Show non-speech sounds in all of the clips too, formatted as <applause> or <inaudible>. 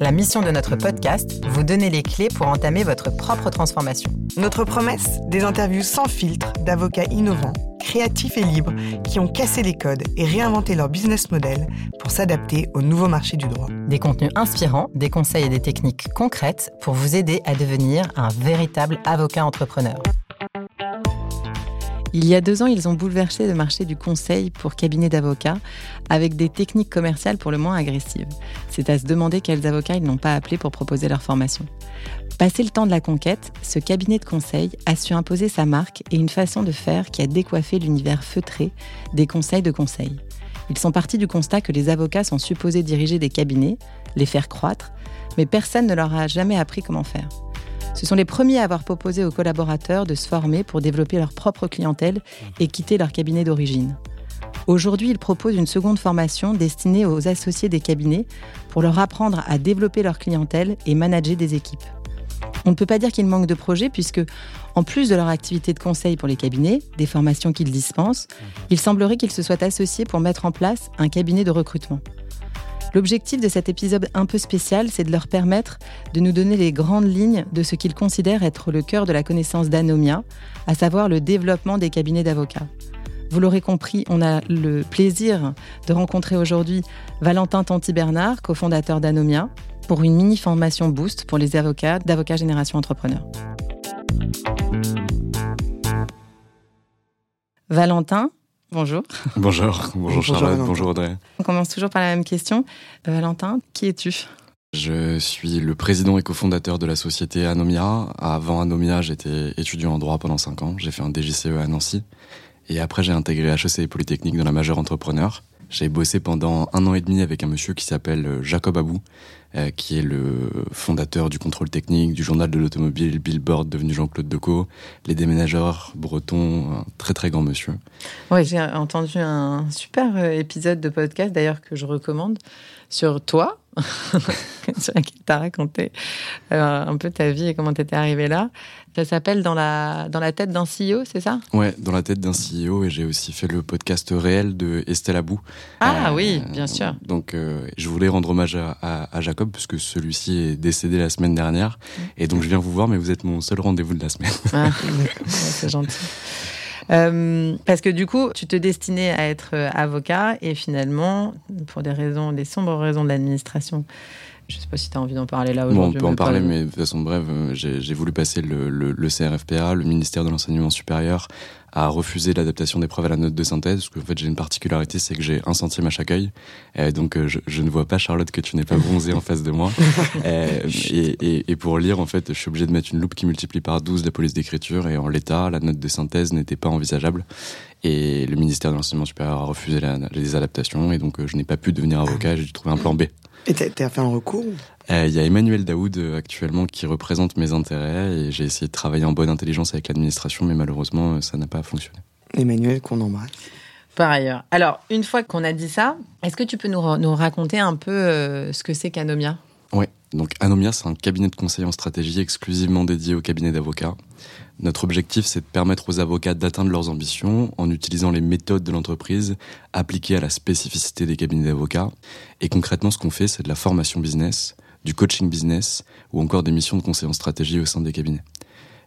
La mission de notre podcast, vous donner les clés pour entamer votre propre transformation. Notre promesse, des interviews sans filtre d'avocats innovants créatifs et libres qui ont cassé les codes et réinventé leur business model pour s'adapter au nouveau marché du droit. Des contenus inspirants, des conseils et des techniques concrètes pour vous aider à devenir un véritable avocat entrepreneur. Il y a deux ans, ils ont bouleversé le marché du conseil pour cabinet d'avocats avec des techniques commerciales pour le moins agressives. C'est à se demander quels avocats ils n'ont pas appelé pour proposer leur formation. Passé le temps de la conquête, ce cabinet de conseil a su imposer sa marque et une façon de faire qui a décoiffé l'univers feutré des conseils de conseil. Ils sont partis du constat que les avocats sont supposés diriger des cabinets, les faire croître, mais personne ne leur a jamais appris comment faire. Ce sont les premiers à avoir proposé aux collaborateurs de se former pour développer leur propre clientèle et quitter leur cabinet d'origine. Aujourd'hui, ils proposent une seconde formation destinée aux associés des cabinets pour leur apprendre à développer leur clientèle et manager des équipes. On ne peut pas dire qu'il manque de projets puisque, en plus de leur activité de conseil pour les cabinets, des formations qu'ils dispensent, il semblerait qu'ils se soient associés pour mettre en place un cabinet de recrutement. L'objectif de cet épisode un peu spécial, c'est de leur permettre de nous donner les grandes lignes de ce qu'ils considèrent être le cœur de la connaissance d'Anomia, à savoir le développement des cabinets d'avocats. Vous l'aurez compris, on a le plaisir de rencontrer aujourd'hui Valentin Tanti-Bernard, cofondateur d'Anomia, pour une mini formation boost pour les avocats d'Avocat Génération Entrepreneur. Valentin, Bonjour. Bonjour, bonjour Charlotte, bonjour, Audrey. On commence toujours par la même question. Euh, Valentin, qui es-tu? Je suis le président et cofondateur de la société Anomia. Avant Anomia, j'étais étudiant en droit pendant 5 ans. J'ai fait un DGCE à Nancy. Et après, j'ai intégré HEC Polytechnique dans la majeure entrepreneur. J'ai bossé pendant un an et demi avec un monsieur qui s'appelle euh, Jacob Abou, euh, qui est le fondateur du contrôle technique, du journal de l'automobile, Billboard, devenu Jean-Claude Decaux, les déménageurs bretons, un très très grand monsieur. Oui, j'ai entendu un super euh, épisode de podcast d'ailleurs que je recommande sur toi, <laughs> sur laquelle tu as raconté un peu ta vie et comment tu étais arrivé là. Ça s'appelle dans la, dans la tête d'un CEO, c'est ça? Ouais, dans la tête d'un CEO. Et j'ai aussi fait le podcast réel de Estelle Abou. Ah euh, oui, bien sûr. Donc, euh, je voulais rendre hommage à, à, Jacob, puisque celui-ci est décédé la semaine dernière. Et donc, je viens vous voir, mais vous êtes mon seul rendez-vous de la semaine. Ah, <laughs> c'est gentil. Euh, parce que du coup, tu te destinais à être avocat et finalement, pour des raisons, des sombres raisons de l'administration, je ne sais pas si tu as envie d'en parler là aujourd'hui. Bon, on peut en parler, mais de façon brève, euh, j'ai voulu passer le, le, le, CRFPA, le ministère de l'Enseignement supérieur, a refusé l'adaptation des preuves à la note de synthèse, parce qu'en fait j'ai une particularité, c'est que j'ai un centime à chaque œil, et donc euh, je, je, ne vois pas Charlotte que tu n'es pas bronzée en face de moi. <laughs> Euh, et, et, et, pour lire, en fait, je suis obligé de mettre une loupe qui multiplie par 12 la police d'écriture, et en l'état, la note de synthèse n'était pas envisageable. Et le ministère de l'Enseignement supérieur a refusé la, les adaptations, et donc je n'ai pas pu devenir avocat, j'ai dû trouver un plan B. Et tu as fait un recours euh, Il y a Emmanuel Daoud euh, actuellement qui représente mes intérêts et j'ai essayé de travailler en bonne intelligence avec l'administration, mais malheureusement, euh, ça n'a pas fonctionné. Emmanuel, qu'on embrasse. Par ailleurs. Alors, une fois qu'on a dit ça, est-ce que tu peux nous, nous raconter un peu ce que c'est qu'Anomia? Oui. Donc, Anomia, c'est un cabinet de conseil en stratégie exclusivement dédié au cabinet d'avocats. Notre objectif, c'est de permettre aux avocats d'atteindre leurs ambitions en utilisant les méthodes de l'entreprise appliquées à la spécificité des cabinets d'avocats. Et concrètement, ce qu'on fait, c'est de la formation business, du coaching business ou encore des missions de conseil en stratégie au sein des cabinets.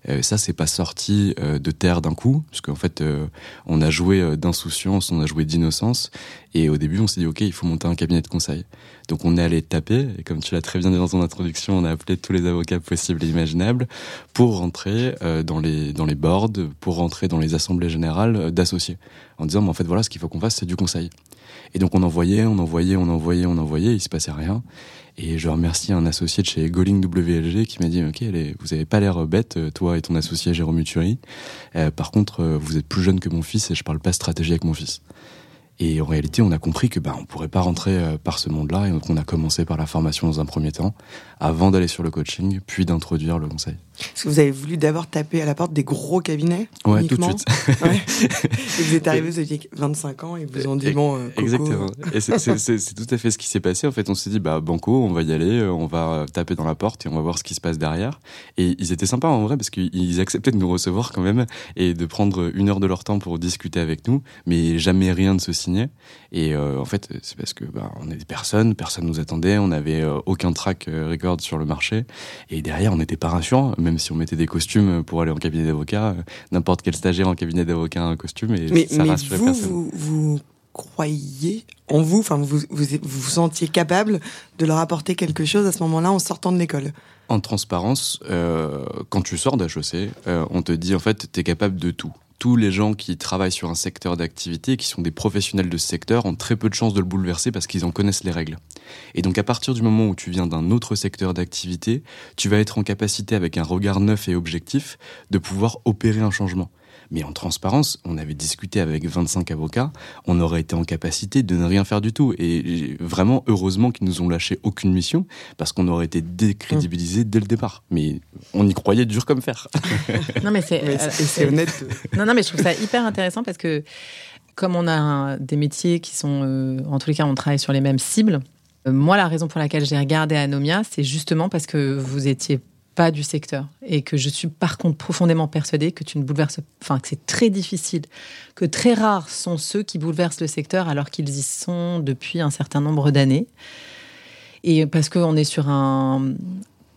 Euh, ça, c'est pas sorti euh, de terre d'un coup, parce qu'en fait, euh, on a joué d'insouciance, on a joué d'innocence, et au début, on s'est dit, ok, il faut monter un cabinet de conseil. Donc, on est allé taper, et comme tu l'as très bien dit dans ton introduction, on a appelé tous les avocats possibles et imaginables pour rentrer dans les dans les boards, pour rentrer dans les assemblées générales d'associés, en disant, mais en fait, voilà, ce qu'il faut qu'on fasse, c'est du conseil. Et donc, on envoyait, on envoyait, on envoyait, on envoyait, il se passait rien. Et je remercie un associé de chez Goling WLG qui m'a dit Ok, vous avez pas l'air bête, toi et ton associé Jérôme Uturi. Euh, par contre, euh, vous êtes plus jeune que mon fils et je parle pas stratégie avec mon fils. Et en réalité, on a compris que bah, on pourrait pas rentrer euh, par ce monde-là, et donc on a commencé par la formation dans un premier temps, avant d'aller sur le coaching, puis d'introduire le conseil. Est-ce que vous avez voulu d'abord taper à la porte des gros cabinets Ouais, tout de suite. ouais. <laughs> Et vous êtes arrivé, vous aviez 25 ans, et vous ont dit bon. Euh, Exactement. Et c'est tout à fait ce qui s'est passé. En fait, on s'est dit bah banco, on va y aller, euh, on va taper dans la porte et on va voir ce qui se passe derrière. Et ils étaient sympas en vrai parce qu'ils acceptaient de nous recevoir quand même et de prendre une heure de leur temps pour discuter avec nous, mais jamais rien de se signer. Et euh, en fait, c'est parce que bah, on est des personnes, personne nous attendait, on n'avait aucun track record sur le marché, et derrière on n'était pas rassurant même si on mettait des costumes pour aller en cabinet d'avocat, euh, n'importe quel stagiaire en cabinet d'avocat a un costume et mais, ça mais vous, Vous, vous croyez en vous, enfin vous, vous vous sentiez capable de leur apporter quelque chose à ce moment-là en sortant de l'école? En transparence, euh, quand tu sors d'HEC, euh, on te dit en fait tu es capable de tout tous les gens qui travaillent sur un secteur d'activité, qui sont des professionnels de ce secteur, ont très peu de chances de le bouleverser parce qu'ils en connaissent les règles. Et donc à partir du moment où tu viens d'un autre secteur d'activité, tu vas être en capacité, avec un regard neuf et objectif, de pouvoir opérer un changement. Mais en transparence, on avait discuté avec 25 avocats, on aurait été en capacité de ne rien faire du tout. Et vraiment, heureusement qu'ils nous ont lâché aucune mission, parce qu'on aurait été décrédibilisé dès le départ. Mais on y croyait dur comme fer. <laughs> non, mais c'est euh, honnête. Non, non, mais je trouve ça hyper intéressant parce que comme on a des métiers qui sont, euh, en tous les cas, on travaille sur les mêmes cibles. Euh, moi, la raison pour laquelle j'ai regardé Anomia, c'est justement parce que vous étiez pas du secteur et que je suis par contre profondément persuadée que tu ne bouleverses, enfin que c'est très difficile, que très rares sont ceux qui bouleversent le secteur alors qu'ils y sont depuis un certain nombre d'années. Et parce qu'on est sur un,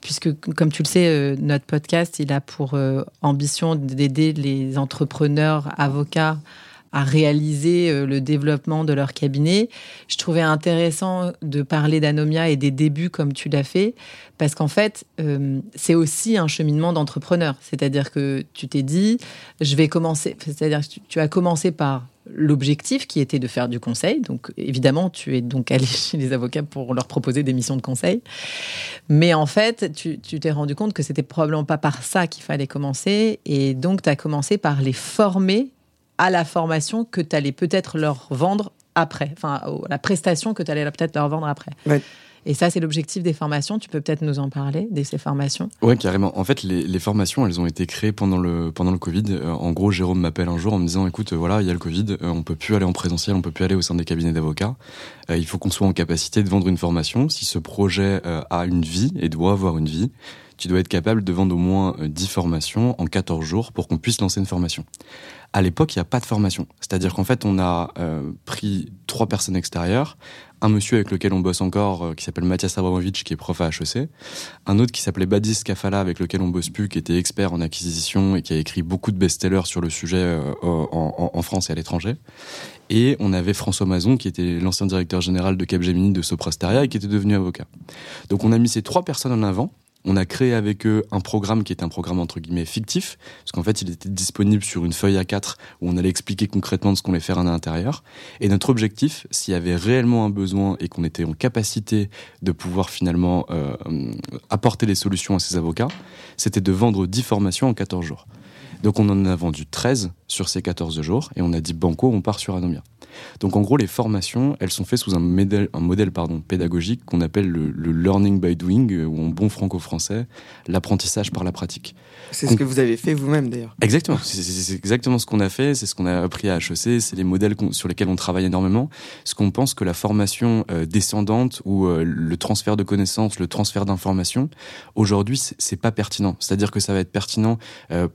puisque comme tu le sais, euh, notre podcast il a pour euh, ambition d'aider les entrepreneurs, avocats à réaliser euh, le développement de leur cabinet. Je trouvais intéressant de parler d'Anomia et des débuts comme tu l'as fait, parce qu'en fait, euh, c'est aussi un cheminement d'entrepreneur. C'est-à-dire que tu t'es dit, je vais commencer, c'est-à-dire que tu as commencé par l'objectif qui était de faire du conseil. Donc évidemment, tu es donc allé <laughs> chez les avocats pour leur proposer des missions de conseil. Mais en fait, tu t'es rendu compte que c'était probablement pas par ça qu'il fallait commencer. Et donc, tu as commencé par les former à la formation que tu allais peut-être leur vendre après, enfin la prestation que tu allais peut-être leur vendre après. Et ça, c'est l'objectif des formations. Tu peux peut-être nous en parler, de ces formations? Oui, carrément. En fait, les, formations, elles ont été créées pendant le, pendant le Covid. Euh, en gros, Jérôme m'appelle un jour en me disant, écoute, voilà, il y a le Covid, euh, on peut plus aller en présentiel, on peut plus aller au sein des cabinets d'avocats. Euh, il faut qu'on soit en capacité de vendre une formation. Si ce projet a une vie et doit avoir une vie, tu dois être capable de vendre au moins 10 formations en 14 jours pour qu'on puisse lancer une formation à l'époque, il n'y a pas de formation. C'est-à-dire qu'en fait, on a euh, pris trois personnes extérieures, un monsieur avec lequel on bosse encore, euh, qui s'appelle Mathias Abramovic, qui est prof à HEC, un autre qui s'appelait Badis Kafala, avec lequel on bosse plus, qui était expert en acquisition et qui a écrit beaucoup de best-sellers sur le sujet euh, en, France et à l'étranger. Et on avait François Mazon, qui était l'ancien directeur général de Capgemini de Soprasteria et qui était devenu avocat. Donc on a mis ces trois personnes en avant on a créé avec eux un programme qui était un programme entre guillemets fictif, parce qu'en fait il était disponible sur une feuille A4 où on allait expliquer concrètement ce qu'on allait faire à l'intérieur. Et notre objectif, s'il y avait réellement un besoin et qu'on était en capacité de pouvoir finalement euh, apporter des solutions à ces avocats, c'était de vendre 10 formations en 14 jours. Donc on en a vendu 13 sur ces 14 jours et on a dit banco, on part sur Anomia. Donc en gros, les formations, elles sont faites sous un modèle, pédagogique qu'on appelle le, learning by doing, euh, ou en bon franco-français, l'apprentissage par la pratique. C'est ce que vous avez fait vous-même d'ailleurs. Exactement, c'est exactement ce qu'on a fait, c'est ce qu'on a appris à HEC, c'est les modèles sur lesquels on travaille énormément. Ce qu'on pense que la formation euh, descendante ou euh, le transfert de connaissances, le transfert d'informations, aujourd'hui, c'est pas pertinent. C'est-à-dire que ça va être pertinent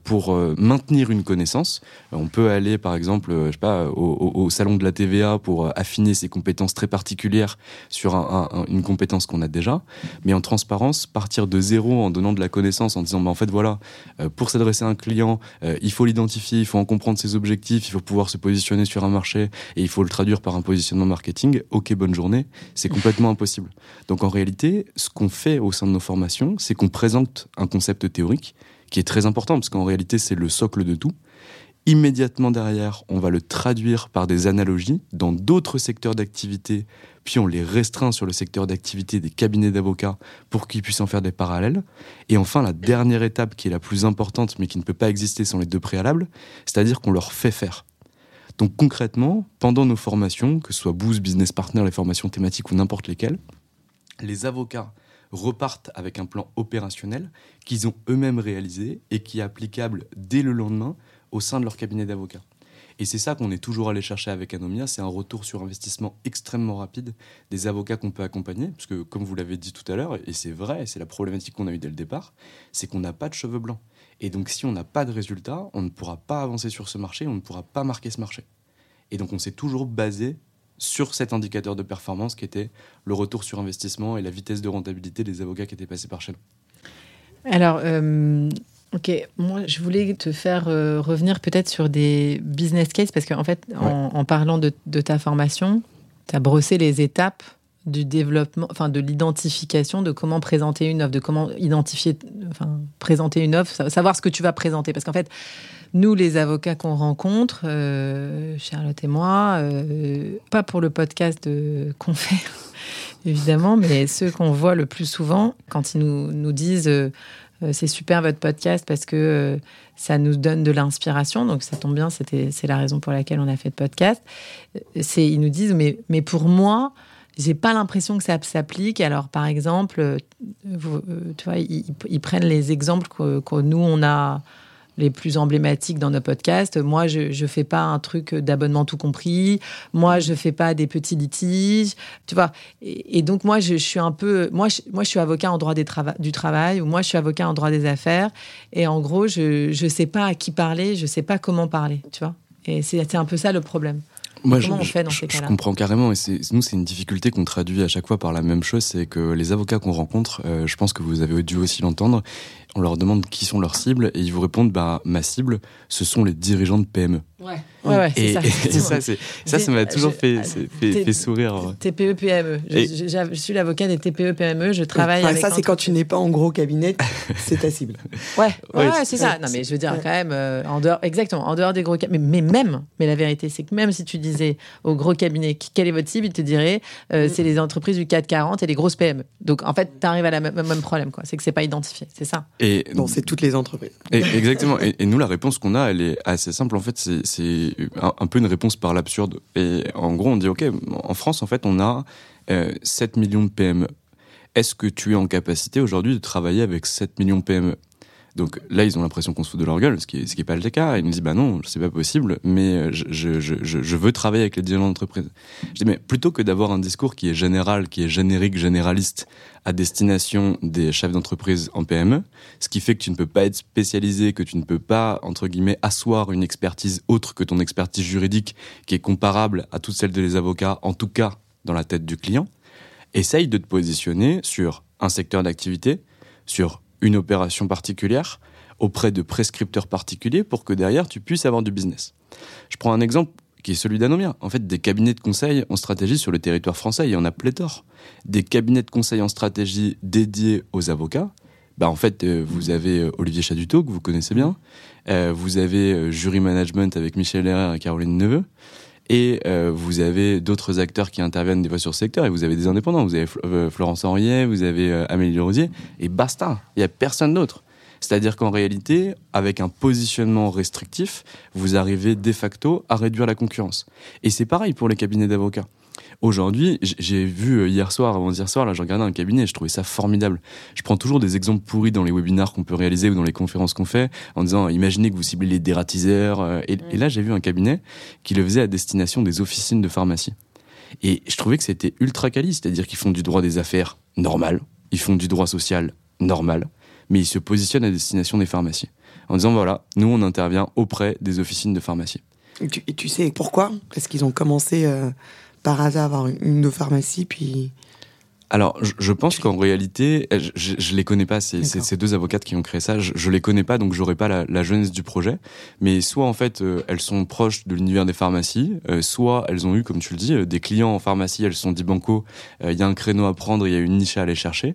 pour maintenir une connaissance. On peut aller, par exemple, je sais pas, au, au salon de la TVA pour euh, affiner ses compétences très particulières sur une compétence qu'on a déjà. Mais en transparence, partir de zéro en donnant de la connaissance, en disant, bah, en fait, voilà, euh, pour s'adresser à un client, euh, il faut l'identifier, il faut en comprendre ses objectifs, il faut pouvoir se positionner sur un marché et il faut le traduire par un positionnement marketing. Ok, bonne journée. C'est complètement impossible. Donc en réalité, ce qu'on fait au sein de nos formations, c'est qu'on présente un concept théorique qui est très important parce qu'en réalité, c'est le socle de tout. Immédiatement derrière, on va le traduire par des analogies dans d'autres secteurs d'activité, puis on les restreint sur le secteur d'activité des cabinets d'avocats pour qu'ils puissent en faire des parallèles. Et enfin, la dernière étape qui est la plus importante mais qui ne peut pas exister sans les deux préalables, c'est-à-dire qu'on leur fait faire. Donc concrètement, pendant nos formations, que ce soit Boost, Business Partner, les formations thématiques ou n'importe lesquelles, les avocats repartent avec un plan opérationnel qu'ils ont eux-mêmes réalisé et qui est applicable dès le lendemain au sein de leur cabinet d'avocats. Et c'est ça qu'on est toujours allé chercher avec Anomia, c'est un retour sur investissement extrêmement rapide des avocats qu'on peut accompagner, parce que comme vous l'avez dit tout à l'heure, et c'est vrai, c'est la problématique qu'on a eue dès le départ, c'est qu'on n'a pas de cheveux blancs. Et donc si on n'a pas de résultats, on ne pourra pas avancer sur ce marché, on ne pourra pas marquer ce marché. Et donc on s'est toujours basé sur cet indicateur de performance qui était le retour sur investissement et la vitesse de rentabilité des avocats qui étaient passés par chez nous. Alors, euh, ok, moi je voulais te faire euh, revenir peut-être sur des business cases parce qu'en fait, en, parlant de, ta formation, tu as brossé les étapes du développement, enfin de l'identification de comment présenter une offre, de comment identifier, enfin présenter une offre, savoir ce que tu vas présenter. Parce qu'en fait, nous, les avocats qu'on rencontre, euh, Charlotte et moi, euh, pas pour le podcast qu'on fait, <laughs> évidemment, mais ceux qu'on voit le plus souvent, quand ils nous, nous disent euh, c'est super votre podcast parce que ça nous donne de l'inspiration, donc ça tombe bien, c'est la raison pour laquelle on a fait le podcast. C'est, ils nous disent mais, mais pour moi, j'ai pas l'impression que ça s'applique. Alors, par exemple, tu vois, ils, ils, prennent les exemples que, que nous, on a les plus emblématiques dans nos podcasts. Moi, je ne fais pas un truc d'abonnement tout compris. Moi, je fais pas des petits litiges. Tu vois? Et, donc, moi, je, suis un peu. Moi je, moi, je suis avocat en droit des du travail ou moi, je suis avocat en droit des affaires. Et en gros, je ne sais pas à qui parler, je ne sais pas comment parler. Tu vois? Et c'est un peu ça le problème. Moi, Comment je, on fait dans ces cas-là? Je comprends carrément, et nous, c'est une difficulté qu'on traduit à chaque fois par la même chose, c'est que les avocats qu'on rencontre, euh, je pense que vous avez dû aussi l'entendre, on leur demande qui sont leurs cibles et ils vous répondent bah ma cible ce sont les dirigeants de PME. Ouais, ouais et, ça. <laughs> ça, ça, ça m'a toujours fait, fait, sourire. TPE PME. Je, suis l'avocat des TPE PME. Je travaille avec. Ça c'est quand tu n'es pas en gros cabinet, <laughs> c'est ta cible. Ouais, ouais, c'est ça. Non mais je veux dire quand même euh, en dehors, exactement, en dehors des gros cabinets. Mais, même, mais la vérité c'est que même si tu disais au gros cabinet quelle est votre cible, ils te diraient euh, mm. c'est les entreprises du 440 et les grosses PME. Donc en fait, tu arrives à la même, même problème quoi. C'est que c'est pas identifié. C'est ça. Et non, c'est toutes les entreprises. exactement. Et, nous, la réponse qu'on a, elle est assez simple. En fait, c'est un, peu une réponse par l'absurde. Et en gros, on dit, OK, en France, en fait, on a 7 euh, millions de PME. Est-ce que tu es en capacité aujourd'hui de travailler avec 7 millions de PME donc là, ils ont l'impression qu'on se fout de leur gueule, ce qui n'est pas le cas. Ils nous disent, bah non, c'est pas possible, mais euh, je, je, je, je, veux travailler avec les dirigeants d'entreprise. Je dis, mais plutôt que d'avoir un discours qui est général, qui est générique, généraliste, à destination des chefs d'entreprise en PME, ce qui fait que tu ne peux pas être spécialisé, que tu ne peux pas, entre guillemets, asseoir une expertise autre que ton expertise juridique, qui est comparable à toutes celles des avocats, en tout cas dans la tête du client. Essaye de te positionner sur un secteur d'activité, sur une opération particulière auprès de prescripteurs particuliers pour que derrière tu puisses avoir du business. Je prends un exemple qui est celui d'Anomia. En fait, des cabinets de conseil en stratégie sur le territoire français, il y en a pléthore. Des cabinets de conseil en stratégie dédiés aux avocats. Bah, en fait, euh, vous avez euh, Olivier Chaduto, que vous connaissez bien. Euh, vous avez Jury Management avec Michel Herrère et Caroline Neveu. Et vous avez d'autres acteurs qui interviennent des fois sur ce secteur, et vous avez des indépendants. Vous avez Florence Henriet, vous avez Amélie Rosier, et basta. Il n'y a personne d'autre. C'est-à-dire qu'en réalité, avec un positionnement restrictif, vous arrivez de facto à réduire la concurrence. Et c'est pareil pour les cabinets d'avocats. Aujourd'hui, j'ai vu euh, hier soir, avant hier soir, là, j'ai regardé un cabinet et je trouvais ça formidable. Je prends toujours des exemples pourris dans les webinars qu'on peut réaliser ou dans les conférences qu'on fait, en disant, imaginez que vous ciblez les dératiseurs. Euh, et, et là, j'ai vu un cabinet qui le faisait à destination des officines de pharmacie. Et je trouvais que c'était ultra quali, c'est-à-dire qu'ils font du droit des affaires normal, ils font du droit social normal, mais ils se positionnent à destination des pharmacies. En disant, voilà, nous, on intervient auprès des officines de pharmacie. Et tu, sais pourquoi? Est-ce qu'ils ont commencé euh, par hasard avoir une, une pharmacie, puis alors, je, pense qu'en réalité, je, je, les connais pas. C'est ces deux avocates qui ont créé ça. Je, je les connais pas, donc j'aurais pas la, la, jeunesse du projet. Mais soit en fait, euh, elles sont proches de l'univers des pharmacies, euh, soit elles ont eu, comme tu le dis, euh, des clients en pharmacie. Elles se sont dit banco, il y a un créneau à prendre, il y a une niche à aller chercher.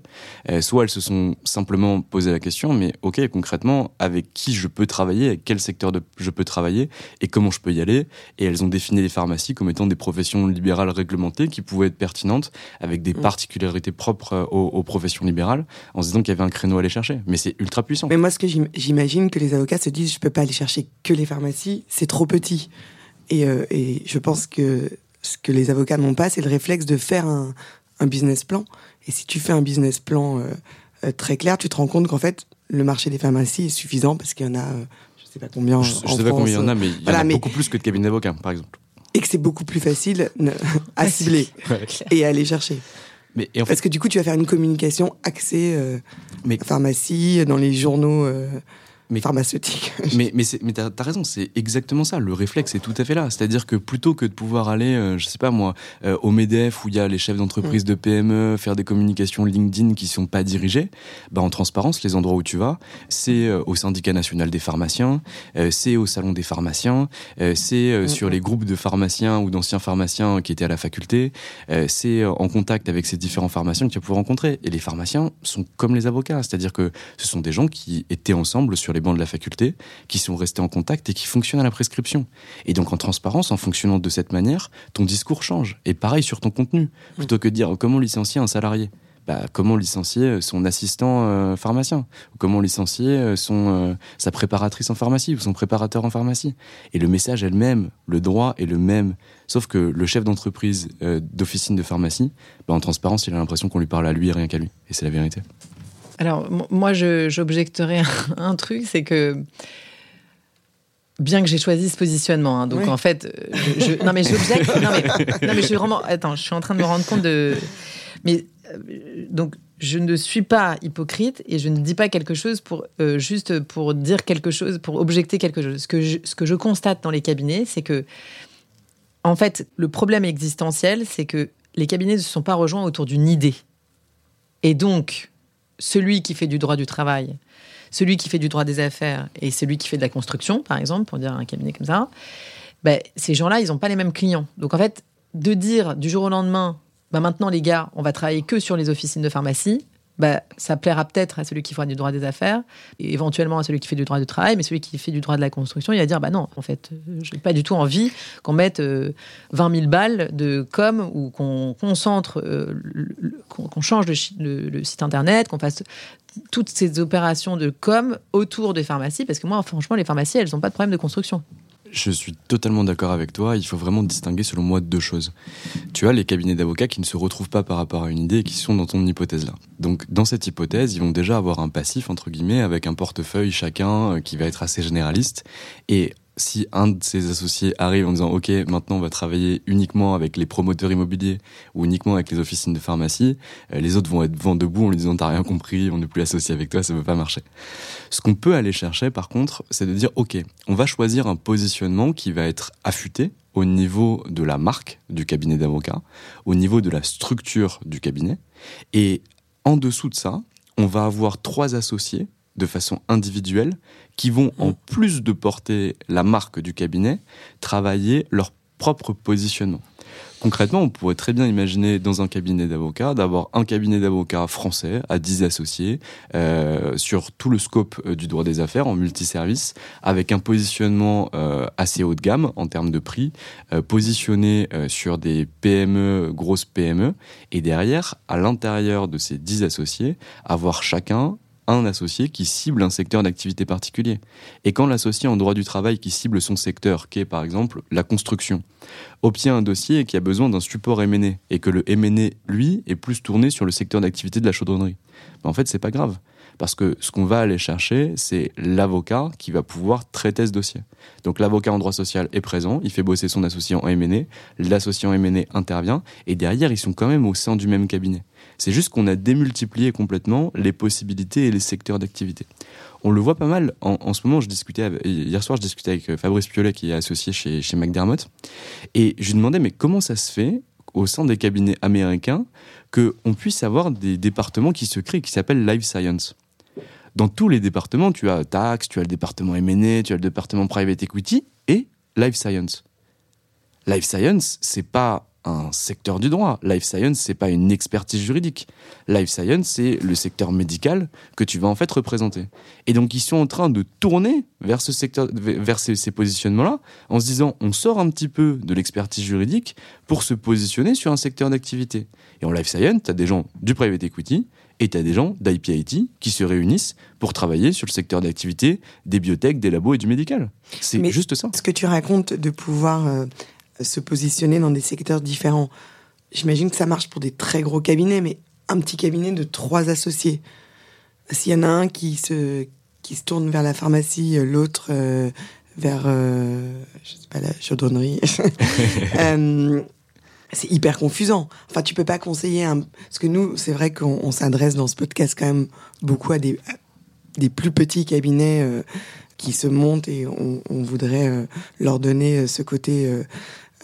soit elles se sont simplement posé la question, mais ok, concrètement, avec qui je peux travailler, avec quel secteur de, je peux travailler et comment je peux y aller. Et elles ont défini les pharmacies comme étant des professions libérales réglementées qui pouvaient être pertinentes avec des mmh. particularités était propre euh, aux, professions libérales, en se disant qu'il y avait un créneau à aller chercher. Mais c'est ultra puissant. Mais moi, ce que j'imagine que les avocats se disent, je peux pas aller chercher que les pharmacies, c'est trop petit. Et, et je pense que ce que les avocats n'ont pas, c'est le réflexe de faire un, un, business plan. Et si tu fais un business plan très clair, tu te rends compte qu'en fait, le marché des pharmacies est suffisant parce qu'il y en a, je sais pas combien. Je, sais pas combien il y en a, mais il y en a beaucoup plus que de cabinets d'avocats, par exemple. Et que c'est beaucoup plus facile <laughs> à cibler et à aller chercher. Mais, en fait... Parce que du coup, tu vas faire une communication axée euh, mais... pharmacie, dans les journaux. Euh, mais, pharmaceutique. <laughs> mais mais, mais t'as as raison, c'est exactement ça. Le réflexe est tout à fait là. C'est-à-dire que plutôt que de pouvoir aller, euh, je sais pas moi, euh, au Medef où il y a les chefs d'entreprise mm. de PME, faire des communications LinkedIn qui sont pas dirigées, bah en transparence, les endroits où tu vas, c'est euh, au syndicat national des pharmaciens, c'est au salon des pharmaciens, c'est mm, sur mm. les groupes de pharmaciens ou d'anciens pharmaciens qui étaient à la faculté, c'est en contact avec ces différents pharmaciens que tu vas pouvoir rencontrer. Et les pharmaciens sont comme les avocats, c'est-à-dire que ce sont des gens qui étaient ensemble sur les bancs de la faculté, qui sont restés en contact et qui fonctionnent à la prescription. Et donc en transparence, en fonctionnant de cette manière, ton discours change. Et pareil sur ton contenu. Plutôt que de dire comment licencier un salarié? Bah, comment licencier son assistant euh, pharmacien? Comment licencier euh, son, euh, sa préparatrice en pharmacie ou son préparateur en pharmacie? Et le message est le même, le droit est le même. Sauf que le chef d'entreprise d'officine de pharmacie, bah, en transparence, il a l'impression qu'on lui parle à lui et rien qu'à lui. Et c'est la vérité. Alors, moi, j'objecterais <laughs> un, truc, c'est que bien que j'ai choisi ce positionnement, hein, donc en fait, je, non mais j'objecte, non mais, non mais je suis vraiment, attends, je suis en train de me rendre compte de, mais euh, donc je ne suis pas hypocrite et je ne dis pas quelque chose pour euh, juste pour dire quelque chose, pour objecter quelque chose. Ce que je, ce que je constate dans les cabinets, c'est que en fait, le problème existentiel, c'est que les cabinets ne se sont pas rejoints autour d'une idée. Et donc, celui qui fait du droit du travail, celui qui fait du droit des affaires et celui qui fait de la construction, par exemple, pour dire un cabinet comme ça, ben, ces gens-là, ils n'ont pas les mêmes clients. Donc en fait, de dire du jour au lendemain, ben maintenant les gars, on va travailler que sur les officines de pharmacie, bah, ça plaira peut-être à celui qui fera du droit des affaires, et éventuellement à celui qui fait du droit du travail, mais celui qui fait du droit de la construction, il va dire bah non, en fait, je n'ai pas du tout envie qu'on mette 20 euh, 000 balles de com ou qu'on concentre, euh, qu'on change le, le, site internet, qu'on fasse toutes ces opérations de com autour des pharmacies, parce que moi, franchement, les pharmacies, elles n'ont pas de problème de construction. Je suis totalement d'accord avec toi. Il faut vraiment distinguer, selon moi, deux choses. Tu as les cabinets d'avocats qui ne se retrouvent pas par rapport à une idée et qui sont dans ton hypothèse là. Donc, dans cette hypothèse, ils vont déjà avoir un passif, entre guillemets, avec un portefeuille chacun euh, qui va être assez généraliste. Et si un de ses associés arrive en disant OK, maintenant on va travailler uniquement avec les promoteurs immobiliers ou uniquement avec les officines de pharmacie, euh, les autres vont être vent debout en lui disant t'as rien compris, on n'est plus associé avec toi, ça ne veut pas marcher. Ce qu'on peut aller chercher par contre, c'est de dire OK, on va choisir un positionnement qui va être affûté au niveau de la marque du cabinet d'avocats, au niveau de la structure du cabinet, et en dessous de ça, on va avoir trois associés de façon individuelle qui vont, en mm. plus de porter la marque du cabinet, travailler leur propre positionnement. Concrètement, on pourrait très bien imaginer dans un cabinet d'avocats d'avoir un cabinet d'avocats français à 10 associés euh, sur tout le scope euh, du droit des affaires en multiservice avec un positionnement euh, assez haut de gamme en termes de prix, positionné sur des PME, grosses PME et derrière, à l'intérieur de ces 10 associés, avoir chacun un associé qui cible un secteur d'activité particulier. Et quand l'associé en droit du travail qui cible son secteur, qui est par exemple la construction, obtient un dossier qui a besoin d'un support MNE, et que le MNE, lui, est plus tourné sur le secteur d'activité de la chaudronnerie, ben, en fait, c'est pas grave. Parce que ce qu'on va aller chercher, c'est l'avocat qui va pouvoir traiter ce dossier. Donc l'avocat en droit social est présent, il fait bosser son associé en MNE, l'associé en MNE intervient, et derrière, ils sont quand même au sein du même cabinet. C'est juste qu'on a démultiplié complètement les possibilités et les secteurs d'activité. On le voit pas mal. En, ce moment, je discutais hier soir, je discutais avec euh, Fabrice Piolet, qui est associé chez, chez McDermott, et je lui demandais mais comment ça se fait au sein des cabinets américains qu'on puisse avoir des départements qui se créent, qui s'appellent Life Science? Dans tous les départements, tu as tax, tu as le département M&A, tu as le département private equity et life science. Life science, c'est pas un secteur du droit. Life science, c'est pas une expertise juridique. Life science, c'est le secteur médical que tu vas en fait représenter. Et donc, ils sont en train de tourner vers ce secteur, vers ces, ces positionnements-là, en se disant, on sort un petit peu de l'expertise juridique pour se positionner sur un secteur d'activité. Et en life science, tu as des gens du private equity et tu as des gens d'IPIT qui se réunissent pour travailler sur le secteur d'activité des biotech, des labos et du médical. C'est juste ça. Ce que tu racontes de pouvoir euh, se positionner dans des secteurs différents, j'imagine que ça marche pour des très gros cabinets, mais un petit cabinet de trois associés. S'il y en a un qui se, qui se tourne vers la pharmacie, euh, l'autre euh, vers, euh, je sais pas, la chaudronnerie, <laughs> euh, c'est hyper confusant. Enfin, tu peux pas conseiller un... Parce que nous, c'est vrai qu'on on s'adresse dans ce podcast quand même beaucoup à des, des plus petits cabinets qui se montent et on, voudrait leur donner ce côté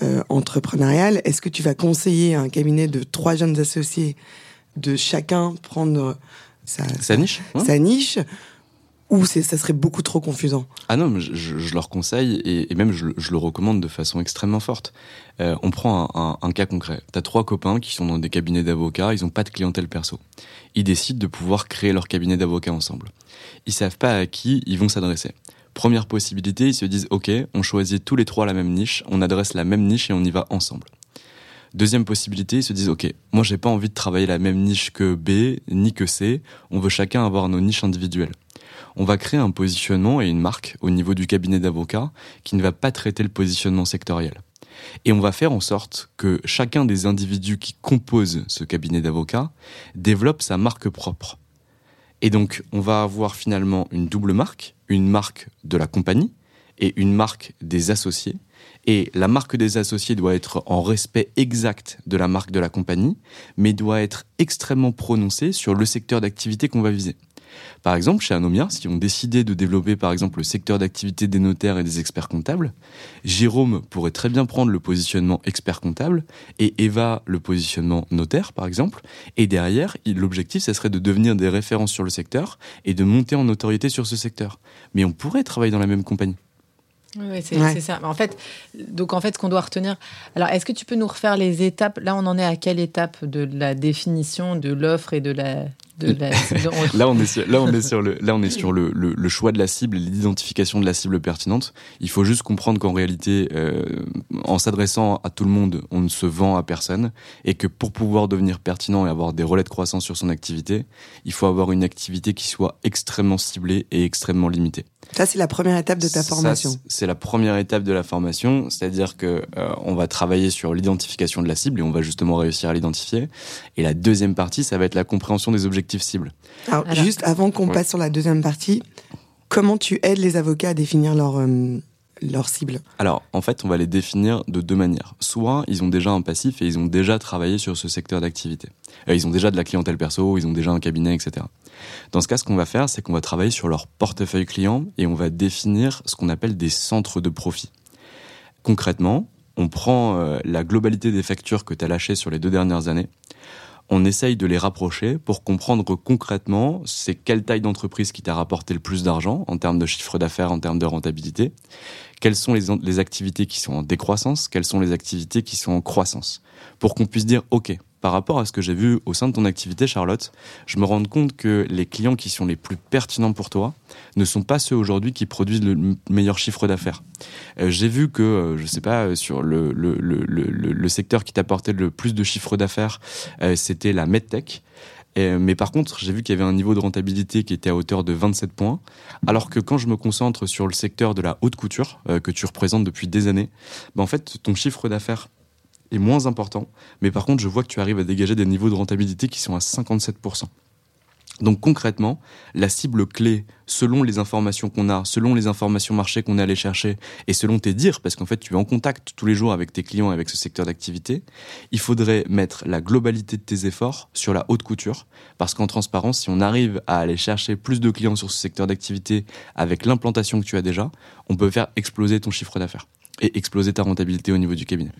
euh, euh, entrepreneurial. Est-ce que tu vas conseiller à un cabinet de trois jeunes associés de chacun prendre sa, Ça niche sa niche ou ça serait beaucoup trop confusant? Ah non, je, je- je leur conseille et, et même je, je le recommande de façon extrêmement forte. Euh, on prend un, un- un cas concret. T'as trois copains qui sont dans des cabinets d'avocats, ils ont pas de clientèle perso. Ils décident de pouvoir créer leur cabinet d'avocats ensemble. Ils savent pas à qui ils vont s'adresser. Première possibilité, ils se disent OK, on choisit tous les trois la même niche, on adresse la même niche et on y va ensemble. Deuxième possibilité, ils se disent OK, moi j'ai pas envie de travailler la même niche que B ni que C, on veut chacun avoir nos niches individuelles on va créer un positionnement et une marque au niveau du cabinet d'avocats qui ne va pas traiter le positionnement sectoriel. Et on va faire en sorte que chacun des individus qui composent ce cabinet d'avocats développe sa marque propre. Et donc, on va avoir finalement une double marque, une marque de la compagnie et une marque des associés. Et la marque des associés doit être en respect exact de la marque de la compagnie, mais doit être extrêmement prononcée sur le secteur d'activité qu'on va viser. Par exemple, chez Anomia, si on décidait de développer par exemple le secteur d'activité des notaires et des experts comptables, Jérôme pourrait très bien prendre le positionnement expert comptable et Eva le positionnement notaire par exemple. Et derrière, l'objectif, ça serait de devenir des références sur le secteur et de monter en notoriété sur ce secteur. Mais on pourrait travailler dans la même compagnie. Oui, c'est Ouais. ça. En fait, donc en fait, ce qu'on doit retenir. Alors, est-ce que tu peux nous refaire les étapes? Là, on en est à quelle étape de la définition de l'offre et de la de la. <laughs> de- Là, on est sur, là, on est sur le, là, on est sur le, le, le choix de la cible et l'identification de la cible pertinente. Il faut juste comprendre qu'en réalité, euh, en s'adressant à tout le monde, on ne se vend à personne et que pour pouvoir devenir pertinent et avoir des relais de croissance sur son activité, il faut avoir une activité qui soit extrêmement ciblée et extrêmement limitée. Ça, c'est la première étape de ta formation. c'est la première étape de la formation, c'est-à-dire que euh, on va travailler sur l'identification de la cible et on va justement réussir à l'identifier. Et la deuxième partie, ça va être la compréhension des objectifs cibles. Alors, Alors- juste avant qu'on Ouais. passe sur la deuxième partie, comment tu aides les avocats à définir leur, euh, leur cible Alors, en fait, on va les définir de deux manières. Soit ils ont déjà un passif et ils ont déjà travaillé sur ce secteur d'activité. Euh, ils ont déjà de la clientèle perso, ils ont déjà un cabinet, etc. Dans ce cas, ce qu'on va faire, c'est qu'on va travailler sur leur portefeuille client et on va définir ce qu'on appelle des centres de profit. Concrètement, on prend euh, la globalité des factures que tu as lâchées sur les deux dernières années, on essaye de les rapprocher pour comprendre concrètement c'est quelle taille d'entreprise qui t'a rapporté le plus d'argent en termes de chiffre d'affaires, en termes de rentabilité, quelles sont les, activités qui sont en décroissance, quelles sont les activités qui sont en croissance, pour qu'on puisse dire, OK, par rapport à ce que j'ai vu au sein de ton activité, Charlotte, je me rends compte que les clients qui sont les plus pertinents pour toi ne sont pas ceux aujourd'hui qui produisent le meilleur chiffre d'affaires. Euh, j'ai vu que, euh, je sais pas, euh, sur le secteur qui t'apportait le plus de chiffre d'affaires, euh, c'était la medtech. Euh, mais par contre, j'ai vu qu'il y avait un niveau de rentabilité qui était à hauteur de 27 points, alors que quand je me concentre sur le secteur de la haute couture, euh, que tu représentes depuis des années, ben en fait, ton chiffre d'affaires est moins important, mais par contre, je vois que tu arrives à dégager des niveaux de rentabilité qui sont à 57%. Donc concrètement, la cible clé, selon les informations qu'on a, selon les informations marché qu'on est allé chercher, et selon tes dires, parce qu'en fait tu es en contact tous les jours avec tes clients et avec ce secteur d'activité, il faudrait mettre la globalité de tes efforts sur la haute couture, parce qu'en transparence, si on arrive à aller chercher plus de clients sur ce secteur d'activité avec l'implantation que tu as déjà, on peut faire exploser ton chiffre d'affaires et exploser ta rentabilité au niveau du cabinet.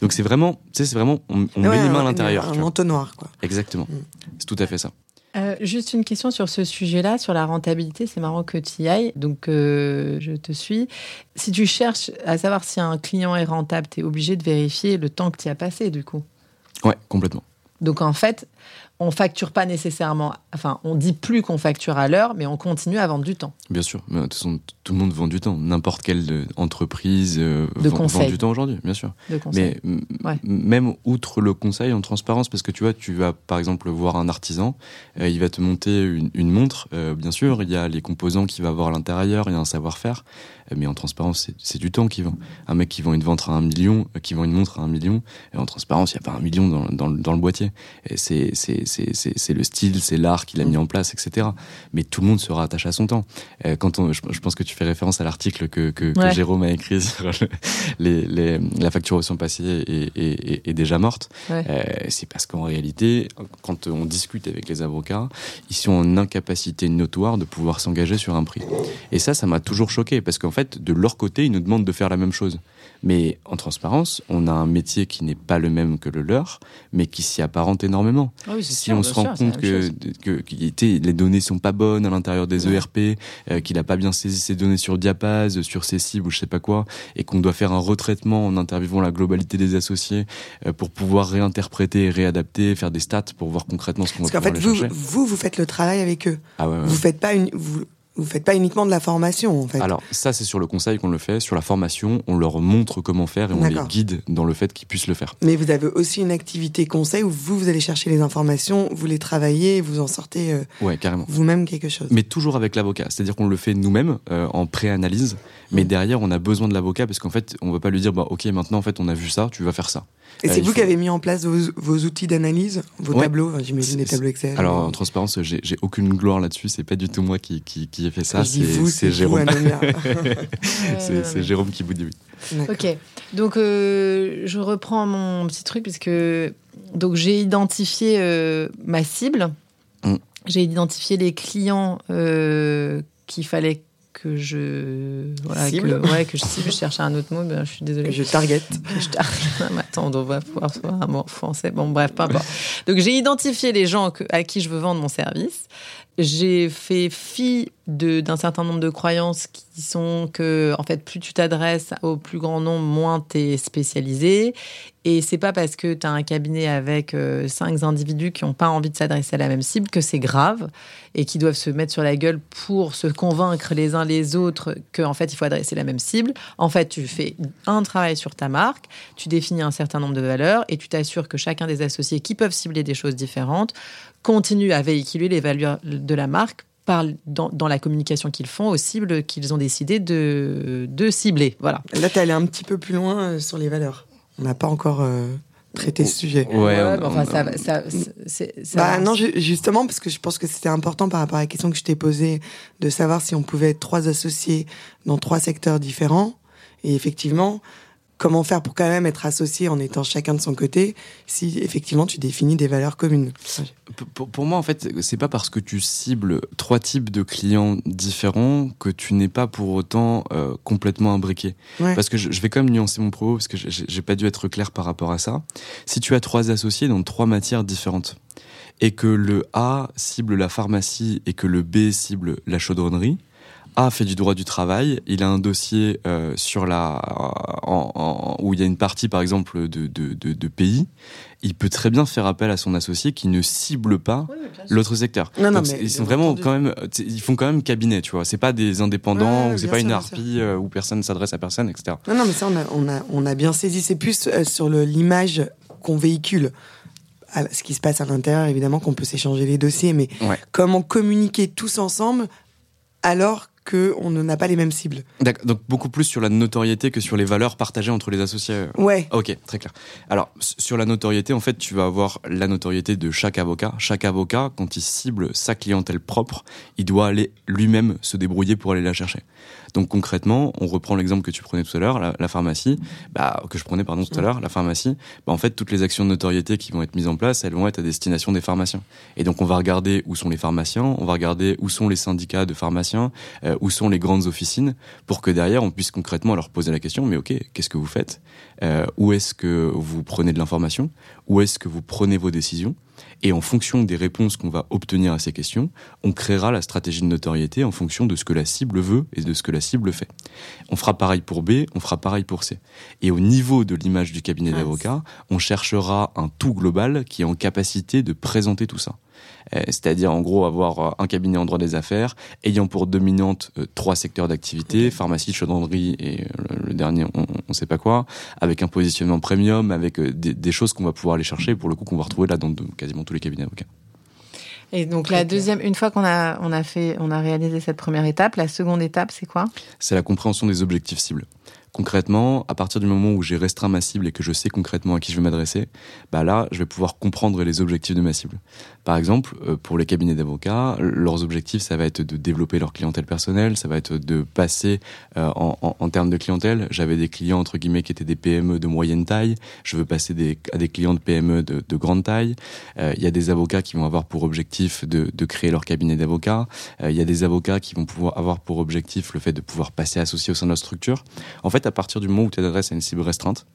Donc c'est vraiment, tu sais, c'est vraiment, on, on Ouais, met les mains à un- l'intérieur. Un vois. entonnoir, quoi. Exactement. Mm. C'est tout à fait ça. Euh, juste une question sur ce sujet-là, sur la rentabilité. C'est marrant que tu y ailles, donc euh, je te suis. Si tu cherches à savoir si un client est rentable, tu es obligé de vérifier le temps que tu as passé, du coup. Ouais, complètement. Donc en fait, on facture pas nécessairement, enfin, on dit plus qu'on facture à l'heure, mais on continue à vendre du temps. Bien sûr, mais de toute façon, tout le monde vend du temps. N'importe quelle euh, entreprise euh, de vend, vend, du temps aujourd'hui, bien sûr. De mais ouais. même outre le conseil en transparence, parce que tu vois, tu vas par exemple voir un artisan, euh, il va te monter une, une montre, euh, bien sûr, il y a les composants qu'il va avoir à l'intérieur, il y a un savoir-faire, mais en transparence, c'est du temps qui vend. Un mec qui vend une montre à un million, qui vend une montre à un million, et en transparence, il n'y a pas un million dans, dans, dans le boîtier. C'est le style, c'est l'art qu'il a mis en place, etc. Mais tout le monde se rattache à son temps. Euh, quand on, je, je, pense que tu fais référence à l'article que, que, ouais. que, Jérôme a écrit <laughs> sur le, les, les, la facturation passée est, est, est déjà morte. Ouais. Euh, c'est parce qu'en réalité, quand on discute avec les avocats, ils sont en incapacité notoire de pouvoir s'engager sur un prix. Et ça, ça m'a toujours choqué parce qu'en fait, de leur côté, ils nous demandent de faire la même chose. Mais en transparence, on a un métier qui n'est pas le même que le leur, mais qui s'y apparente énormément. Ah oui, si sûr, on se rend sûr, compte que, que, que les données sont pas bonnes à l'intérieur des ouais. ERP, euh, qu'il a pas bien saisi ses données sur Diapaz, sur ses cibles ou je sais pas quoi, et qu'on doit faire un retraitement en interviewant la globalité des associés euh, pour pouvoir réinterpréter et réadapter, faire des stats pour voir concrètement ce qu'on va Parce qu'en fait, vous, vous, vous faites le travail avec eux. Ah ouais, ouais. Vous faites pas une, vous, vous faites pas uniquement de la formation, en fait. Alors, ça, c'est sur le conseil qu'on le fait. Sur la formation, on leur montre comment faire et on les guide dans le fait qu'ils puissent le faire. Mais vous avez aussi une activité conseil où vous, vous allez chercher les informations, vous les travaillez, vous en sortez euh, ouais, carrément. vous-même quelque chose. Mais toujours avec l'avocat. C'est-à-dire qu'on le fait nous-mêmes euh, en pré-analyse. Mais derrière, on a besoin de l'avocat parce qu'en fait, on va pas lui dire, bah, OK, maintenant, en fait, on a vu ça, tu vas faire ça. Et euh, c'est vous faut... qui avez mis en place vos, vos outils d'analyse, vos ouais. tableaux, j'imagine des tableaux Excel. Alors, en transparence, j'ai aucune gloire là-dessus. C'est pas du tout moi qui, qui, qui ai fait ça. C'est Jérôme. <laughs> c'est Jérôme qui vous dit oui. Ok. Donc, euh, je reprends mon petit truc puisque donc j'ai identifié euh, ma cible. Mm. J'ai identifié les clients euh, qu'il fallait que je voilà, cible. Que, ouais que je cible je cherchais un autre mot mais je suis désolée que je target que <laughs> je target <laughs> attends on doit pouvoir trouver un mot français bon bref peu importe donc j'ai identifié les gens que, à qui je veux vendre mon service j'ai fait fi d'un certain nombre de croyances qui sont que en fait plus tu t'adresses au plus grand nombre moins tu es spécialisé. Et c'est pas parce que tu as un cabinet avec euh, cinq individus qui n'ont pas envie de s'adresser à la même cible que c'est grave et qui doivent se mettre sur la gueule pour se convaincre les uns les autres qu'en en fait il faut adresser la même cible. En fait tu fais un travail sur ta marque tu définis un certain nombre de valeurs et tu t'assures que chacun des associés qui peuvent cibler des choses différentes continue à véhiculer les valeurs de la marque par, dans, dans, la communication qu'ils font aux cibles qu'ils ont décidé de, de cibler. Voilà. Là, tu es allé un petit peu plus loin euh, sur les valeurs. On n'a pas encore euh, traité ce sujet. Ouais, ouais on, enfin, ça, ça, ça, bah, non, justement, parce que je pense que c'était important par rapport à la question que je t'ai posée de savoir si on pouvait être trois associés dans trois secteurs différents. Et effectivement, comment faire pour quand même être associé en étant chacun de son côté si effectivement tu définis des valeurs communes? Pour, pour moi en fait c'est pas parce que tu cibles trois types de clients différents que tu n'es pas pour autant euh, complètement imbriqué. Ouais. parce que je, je, vais quand même nuancer mon propos parce que j'ai pas dû être clair par rapport à ça. Si tu as trois associés dans trois matières différentes et que le A cible la pharmacie et que le B cible la chaudronnerie a fait du droit du travail, il a un dossier euh, sur la en, en, où il y a une partie par exemple de, de, de, de, pays, il peut très bien faire appel à son associé qui ne cible pas oui, l'autre secteur. Non, Donc non, mais ils sont vraiment quand même, ils font quand même cabinet, tu vois. C'est pas des indépendants ouais, ou c'est pas sûr, une harpie euh, où personne s'adresse à personne, etc. Non, non, mais ça on a on a, on a bien saisi. C'est plus euh, sur l'image qu'on véhicule ce qui se passe à l'intérieur, évidemment qu'on peut s'échanger les dossiers, mais ouais. comment communiquer tous ensemble alors qu'on n'a pas les mêmes cibles. D'accord, donc beaucoup plus sur la notoriété que sur les valeurs partagées entre les associés. Ouais. Ok, très clair. Alors, sur la notoriété, en fait, tu vas avoir la notoriété de chaque avocat. Chaque avocat, quand il cible sa clientèle propre, il doit aller lui-même se débrouiller pour aller la chercher. Donc concrètement, on reprend l'exemple que tu prenais tout à l'heure, la, la, pharmacie, bah, que je prenais pardon tout à l'heure, la pharmacie. Bah, en fait, toutes les actions de notoriété qui vont être mises en place, elles vont être à destination des pharmaciens. Et donc on va regarder où sont les pharmaciens, on va regarder où sont les syndicats de pharmaciens, euh, où sont les grandes officines, pour que derrière on puisse concrètement leur poser la question, mais ok, qu'est-ce que vous faites? Où est-ce que vous prenez de l'information? Où est-ce que vous prenez vos décisions? Et en fonction des réponses qu'on va obtenir à ces questions, on créera la stratégie de notoriété en fonction de ce que la cible veut et de ce que la cible fait. On fera pareil pour B, on fera pareil pour C. Et au niveau de l'image du cabinet d'avocat, on cherchera un tout global qui est en capacité de présenter tout ça. Euh, c'est-à-dire en gros avoir euh, un cabinet en droit des affaires ayant pour dominante euh, trois secteurs d'activité, pharmacie, chaudronnerie et le, dernier on ne sait pas quoi, avec un positionnement premium, avec des, choses qu'on va pouvoir aller chercher pour le coup qu'on va retrouver là dans quasiment tous les cabinets d'avocats. Et donc la deuxième, une fois qu'on a, on a fait, on a réalisé cette première étape, la seconde étape, c'est quoi? C'est la compréhension des objectifs cibles. Concrètement, à partir du moment où j'ai restreint ma cible et que je sais concrètement à qui je vais m'adresser, bah là, je vais pouvoir comprendre les objectifs de ma cible. Par exemple, euh, pour les cabinets d'avocats, leurs objectifs, ça va être de développer leur clientèle personnelle, ça va être de passer euh, en, termes de clientèle. J'avais des clients entre guillemets qui étaient des PME de moyenne taille. Je veux passer à des clients de PME de, de grande taille. Euh, il y a des avocats qui vont avoir pour objectif de, de créer leur cabinet d'avocats. Il y a des avocats qui vont pouvoir avoir pour objectif le fait de pouvoir passer associé au sein de leur structure. En fait, à partir du moment où tu t'adresses à une cible restreinte,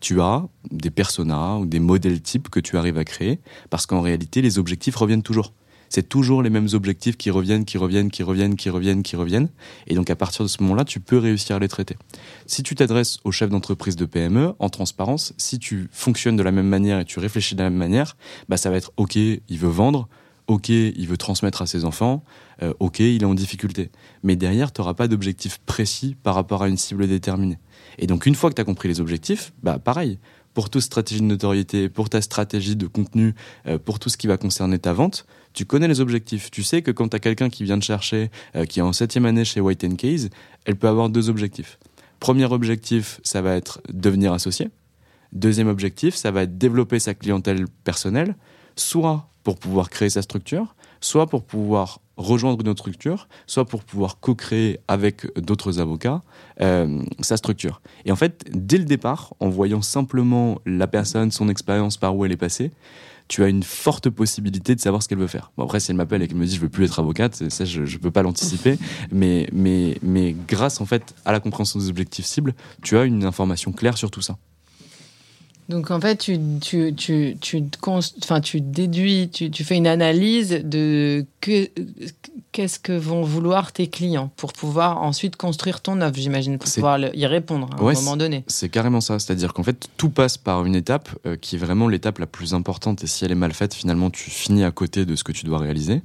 tu as des personas ou des modèles types que tu arrives à créer, parce qu'en réalité, les objectifs reviennent toujours. C'est toujours les mêmes objectifs qui reviennent, qui reviennent, qui reviennent, qui reviennent, qui reviennent. Et donc à partir de ce moment-là, tu peux réussir à les traiter. Si tu t'adresses au chef d'entreprise de PME, en transparence, si tu fonctionnes de la même manière et tu réfléchis de la même manière, bah ça va être OK, il veut vendre, OK, il veut transmettre à ses enfants, euh, OK, il est en difficulté. Mais derrière, tu n'auras pas d'objectif précis par rapport à une cible déterminée. Et donc, une fois que tu as compris les objectifs, bah pareil, pour toute stratégie de notoriété, pour ta stratégie de contenu, euh, pour tout ce qui va concerner ta vente, tu connais les objectifs. Tu sais que quand tu as quelqu'un qui vient te chercher, euh, qui est en septième année chez White Case, elle peut avoir deux objectifs. Premier objectif, ça va être devenir associé. Deuxième objectif, ça va être développer sa clientèle personnelle, soit pour pouvoir créer sa structure, soit pour pouvoir rejoindre une autre structure, soit pour pouvoir co-créer avec d'autres avocats euh, sa structure. Et en fait, dès le départ, en voyant simplement la personne, son expérience, par où elle est passée, tu as une forte possibilité de savoir ce qu'elle veut faire. Bon, après, si elle m'appelle et qu'elle me dit je veux plus être avocate, ça, je ne peux pas l'anticiper. mais, mais, mais grâce en fait à la compréhension des objectifs cibles, tu as une information claire sur tout ça. Donc en fait, tu, tu, tu, tu, enfin, tu déduis, tu, tu fais une analyse de que, qu'est-ce que vont vouloir tes clients pour pouvoir ensuite construire ton offre, j'imagine, pour pouvoir y répondre à un moment donné. C'est carrément ça. C'est-à-dire qu'en fait, tout passe par une étape euh, qui est vraiment l'étape la plus importante. Et si elle est mal faite, finalement, tu finis à côté de ce que tu dois réaliser.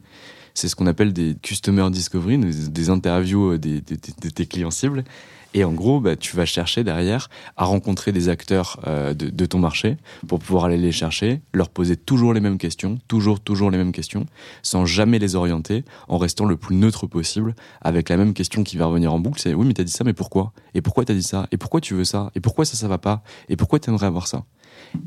C'est ce qu'on appelle des customer discovery, des, interviews euh, des, de tes clients cibles. Et en gros, bah, tu vas chercher derrière à rencontrer des acteurs euh, de, de, ton marché pour pouvoir aller les chercher, leur poser toujours les mêmes questions, toujours, toujours les mêmes questions, sans jamais les orienter, en restant le plus neutre possible, avec la même question qui va revenir en boucle, c'est oui mais t'as dit ça, mais pourquoi? Et pourquoi t'as dit ça? Et pourquoi tu veux ça? Et pourquoi ça, ça va pas? Et pourquoi t'aimerais avoir ça?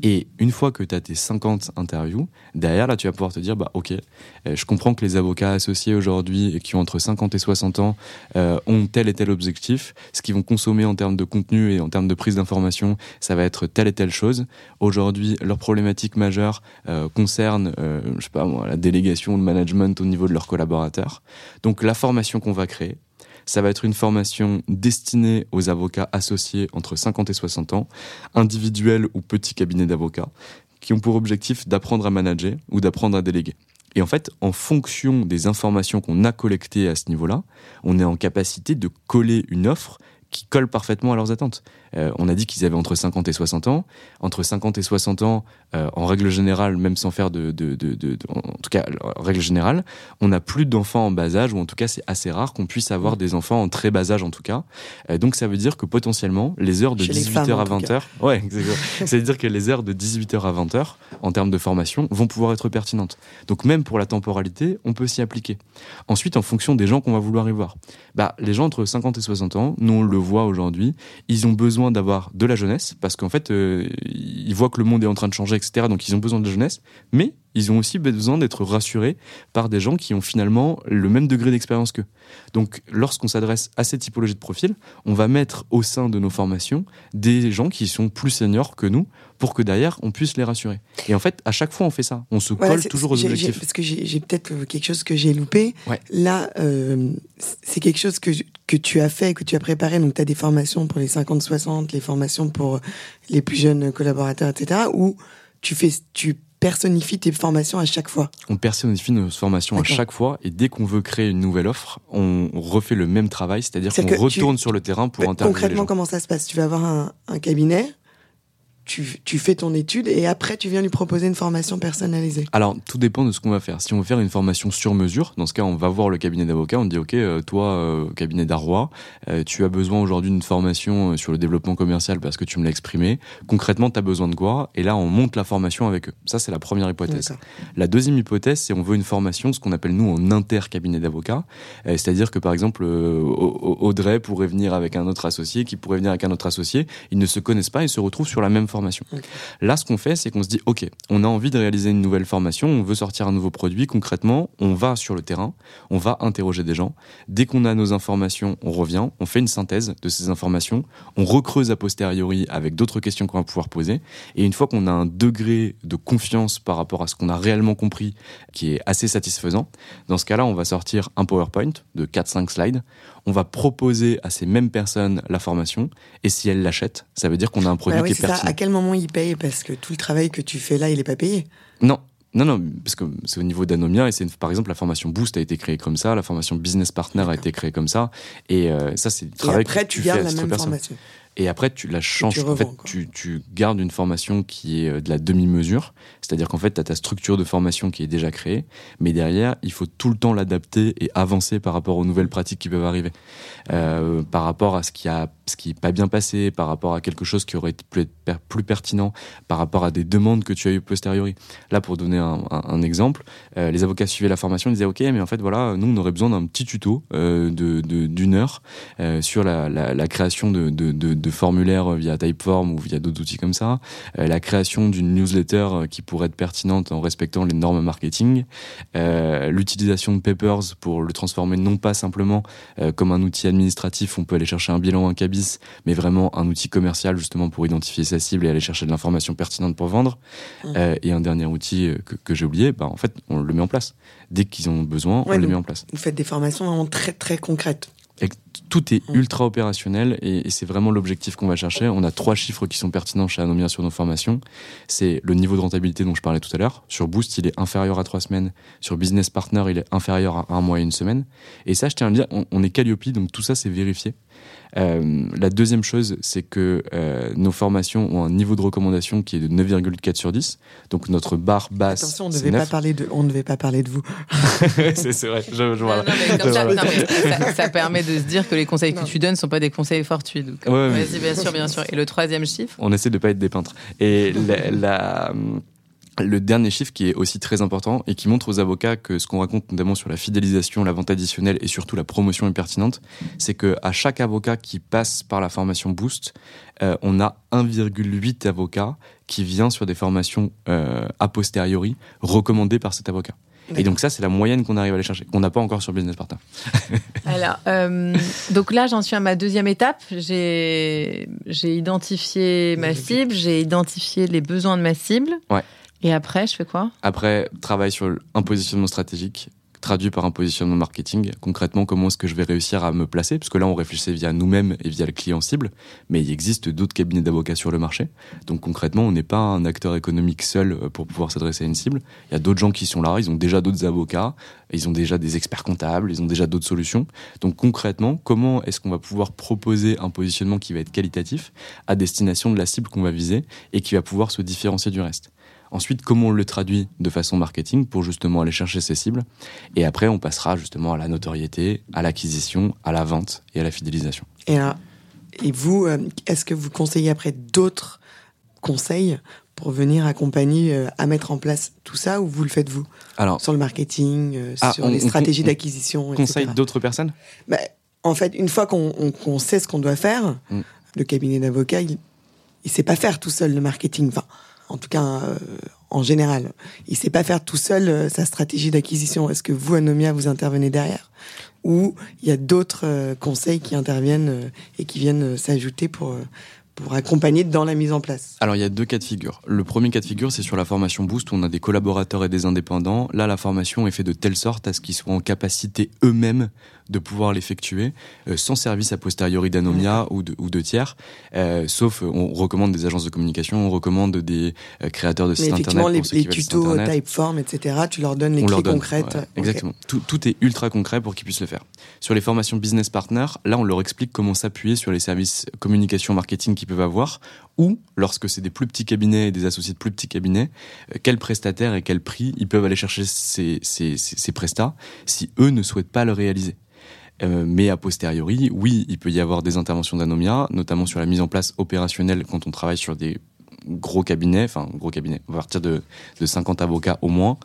Et une fois que tu as tes 50 interviews, derrière, là, tu vas pouvoir te dire, bah, ok, euh, je comprends que les avocats associés aujourd'hui, qui ont entre 50 et 60 ans, euh, ont tel et tel objectif. Ce qu'ils vont consommer en termes de contenu et en termes de prise d'information, ça va être telle et telle chose. Aujourd'hui, leur problématique majeure euh, concerne, je sais pas moi, la délégation, le management au niveau de leurs collaborateurs. Donc, la formation qu'on va créer, ça va être une formation destinée aux avocats associés entre 50 et 60 ans, individuels ou petits cabinets d'avocats, qui ont pour objectif d'apprendre à manager ou d'apprendre à déléguer. Et en fait, en fonction des informations qu'on a collectées à ce niveau-là, on est en capacité de coller une offre qui colle parfaitement à leurs attentes. Euh, on a dit qu'ils avaient entre 50 et 60 ans. Entre 50 et 60 ans, euh, en règle générale, même sans faire de, de, de, de, en tout cas, en règle générale, on n'a plus d'enfants en bas âge, ou en tout cas, c'est assez rare qu'on puisse avoir des enfants en très bas âge, en tout cas. Euh, donc, ça veut dire que potentiellement, les heures de 18h à 20h, ouais, <laughs> ça veut dire que les heures de 18h à 20h, en termes de formation, vont pouvoir être pertinentes. Donc, même pour la temporalité, on peut s'y appliquer. Ensuite, en fonction des gens qu'on va vouloir y voir, bah, les gens entre 50 et 60 ans, nous on le voit aujourd'hui, ils ont besoin d'avoir de la jeunesse parce qu'en fait, euh, ils voient que le monde est en train de changer, etc. Donc ils ont besoin de la jeunesse, mais ils ont aussi besoin d'être rassurés par des gens qui ont finalement le même degré d'expérience qu'eux. Donc, lorsqu'on s'adresse à cette typologie de profil, on va mettre au sein de nos formations des gens qui sont plus seniors que nous pour que derrière, on puisse les rassurer. Et en fait, à chaque fois, on fait ça. On se colle toujours aux objectifs. Parce que j'ai peut-être quelque chose que j'ai loupé. Là, euh, c'est quelque chose que, que tu as fait, que tu as préparé. Donc, tu as des formations pour les 50-60, les formations pour les plus jeunes collaborateurs, etc. Où tu fais, tu personnifies tes formations à chaque fois On personnifie nos formations à chaque fois et dès qu'on veut créer une nouvelle offre, on refait le même travail, c'est-à-dire qu'on retourne sur le terrain pour interviewer Concrètement, comment ça se passe? Tu vas avoir un, un cabinet tu, tu, fais ton étude et après tu viens lui proposer une formation personnalisée Alors tout dépend de ce qu'on va faire. Si on veut faire une formation sur mesure, dans ce cas on va voir le cabinet d'avocat, on dit ok euh, toi euh, cabinet d'Arrois, euh, tu as besoin aujourd'hui d'une formation sur le développement commercial parce que tu me l'as exprimé. Concrètement tu as besoin de quoi? Et là on monte la formation avec eux. Ça c'est la première hypothèse. La deuxième hypothèse c'est on veut une formation, ce qu'on appelle nous en inter cabinet d'avocat, c'est-à-dire que par exemple Audrey pourrait venir avec un autre associé, qui pourrait venir avec un autre associé, ils ne se connaissent pas, ils se retrouvent sur la même formation. Là, ce qu'on fait, c'est qu'on se dit, OK, on a envie de réaliser une nouvelle formation, on veut sortir un nouveau produit. Concrètement, on va sur le terrain, on va interroger des gens. Dès qu'on a nos informations, on revient, on fait une synthèse de ces informations, on recreuse a posteriori avec d'autres questions qu'on va pouvoir poser. Et une fois qu'on a un degré de confiance par rapport à ce qu'on a réellement compris qui est assez satisfaisant, dans ce cas-là, on va sortir un PowerPoint de 4-5 slides on va proposer à ces mêmes personnes la formation, et si elles l'achètent, ça veut dire qu'on a un produit bah qui est, pertinent. À quel moment ils payent Parce que tout le travail que tu fais là, il n'est pas payé? Non, non, non, parce que c'est au niveau d'Anomia et c'est par exemple la formation Boost a été créée comme ça, la formation Business Partner a été créée comme ça, et euh, ça c'est du travail que tu, fais à la même formation. Et après, tu la changes. en fait, tu, tu, gardes une formation qui est euh, de la demi-mesure. C'est-à-dire qu'en fait, tu as ta structure de formation qui est déjà créée. Mais derrière, il faut tout le temps l'adapter et avancer par rapport aux nouvelles pratiques qui peuvent arriver. Euh, par rapport à ce qui a, ce qui est pas bien passé, par rapport à quelque chose qui aurait été plus, plus pertinent, par rapport à des demandes que tu as eues posteriori. Là, pour donner un, exemple, euh, les avocats suivaient la formation, ils disaient, OK, mais en fait, voilà, nous, on aurait besoin d'un petit tuto euh, de, d'une heure euh, sur la, création de, de, de formulaires via Typeform ou via d'autres outils comme ça, la création d'une newsletter qui pourrait être pertinente en respectant les normes marketing, l'utilisation de Papers pour le transformer non pas simplement comme un outil administratif, on peut aller chercher un bilan, un mais vraiment un outil commercial justement pour identifier sa cible et aller chercher de l'information pertinente pour vendre. Mmh. et un dernier outil que, j'ai oublié, bah, en fait, on le met en place. Dès qu'ils ont besoin, on le met en place. Vous faites des formations vraiment très très concrètes tout est mm. ultra opérationnel et, c'est vraiment l'objectif qu'on va chercher. On a trois chiffres qui sont pertinents chez Anomia sur nos formations. C'est le niveau de rentabilité dont je parlais tout à l'heure. Sur Boost, il est inférieur à trois semaines. Sur Business Partner, il est inférieur à un mois et une semaine. Et ça, je tiens à le dire, on, on est Calliope, donc tout ça, c'est vérifié. Euh, la deuxième chose, c'est que euh, nos formations ont un niveau de recommandation qui est de 9,4 sur 10. Donc notre barre basse. Attention, on ne devait pas parler de, on ne devait pas parler de vous. <laughs> c'est vrai. Je, je vois. ça, permet de se dire que les conseils que tu donnes ne sont pas des conseils fortuits. Donc, vas-y, bien sûr, bien sûr. Et le troisième chiffre? On essaie de pas être des peintres. Et la, la le dernier chiffre qui est aussi très important et qui montre aux avocats que ce qu'on raconte notamment sur la fidélisation, la vente additionnelle et surtout la promotion est pertinente, c'est que à chaque avocat qui passe par la formation Boost, euh, on a 1,8 avocats qui vient sur des formations euh, a posteriori recommandées par cet avocat. Et donc ça, c'est la moyenne qu'on arrive à aller chercher, qu'on n'a pas encore sur Business Partner. <laughs> Alors, euh, donc là, j'en suis à ma deuxième étape. J'ai identifié ma cible, j'ai identifié les besoins de ma cible. Ouais. Et après, je fais quoi? Après, travail sur un positionnement stratégique, traduit par un positionnement marketing. Concrètement, comment est-ce que je vais réussir à me placer? Parce que là, on réfléchissait via nous-mêmes et via le client cible, mais il existe d'autres cabinets d'avocats sur le marché. Donc concrètement, on n'est pas un acteur économique seul euh, pour pouvoir s'adresser à une cible. Il y a d'autres gens qui sont là, ils ont déjà d'autres avocats, ils ont déjà des experts comptables, ils ont déjà d'autres solutions. Donc concrètement, comment est-ce qu'on va pouvoir proposer un positionnement qui va être qualitatif à destination de la cible qu'on va viser et qui va pouvoir se différencier du reste? Ensuite, comment on le traduit de façon marketing pour justement aller chercher ses cibles. Et après, on passera justement à la notoriété, à l'acquisition, à la vente et à la fidélisation. Et, et vous, euh, est-ce que vous conseillez après d'autres conseils pour venir accompagner euh, à mettre en place tout ça ou vous le faites vous Alors, Sur le marketing, euh, ah, sur les stratégies d'acquisition On conseille d'autres personnes? Bah, En fait, une fois qu'on sait ce qu'on doit faire, mm. le cabinet d'avocats, il ne sait pas faire tout seul le marketing. Enfin, en tout cas, euh, en général. Il sait pas faire tout seul euh, sa stratégie d'acquisition. Est-ce que vous, Anomia, vous intervenez derrière? Ou il y a d'autres euh, conseils qui interviennent euh, et qui viennent s'ajouter pour pour accompagner dans la mise en place Alors il y a deux cas de figure. Le premier cas de figure, c'est sur la formation Boost où on a des collaborateurs et des indépendants. Là, la formation est faite de telle sorte à ce qu'ils soient en capacité eux-mêmes de pouvoir l'effectuer euh, sans service a posteriori d'Anomia ou de, ou de tiers. Euh, sauf, on recommande des agences de communication, on recommande des euh, créateurs de sites internet. les, les tutos, Typeform, etc., tu leur donnes les clés concrètes. Exactement. Tout, tout, est ultra concret pour qu'ils puissent le faire. Sur les formations business partner, là, on leur explique comment s'appuyer sur les services communication marketing qu'ils peuvent avoir ou, lorsque c'est des plus petits cabinets et des associés de plus petits cabinets, euh, quels prestataires et quel prix ils peuvent aller chercher ces, ces, ces, prestats si eux ne souhaitent pas le réaliser. Euh, mais a posteriori, oui, il peut y avoir des interventions d'anomia, notamment sur la mise en place opérationnelle quand on travaille sur des gros cabinets, enfin gros cabinets, à partir de, de 50 avocats au moins.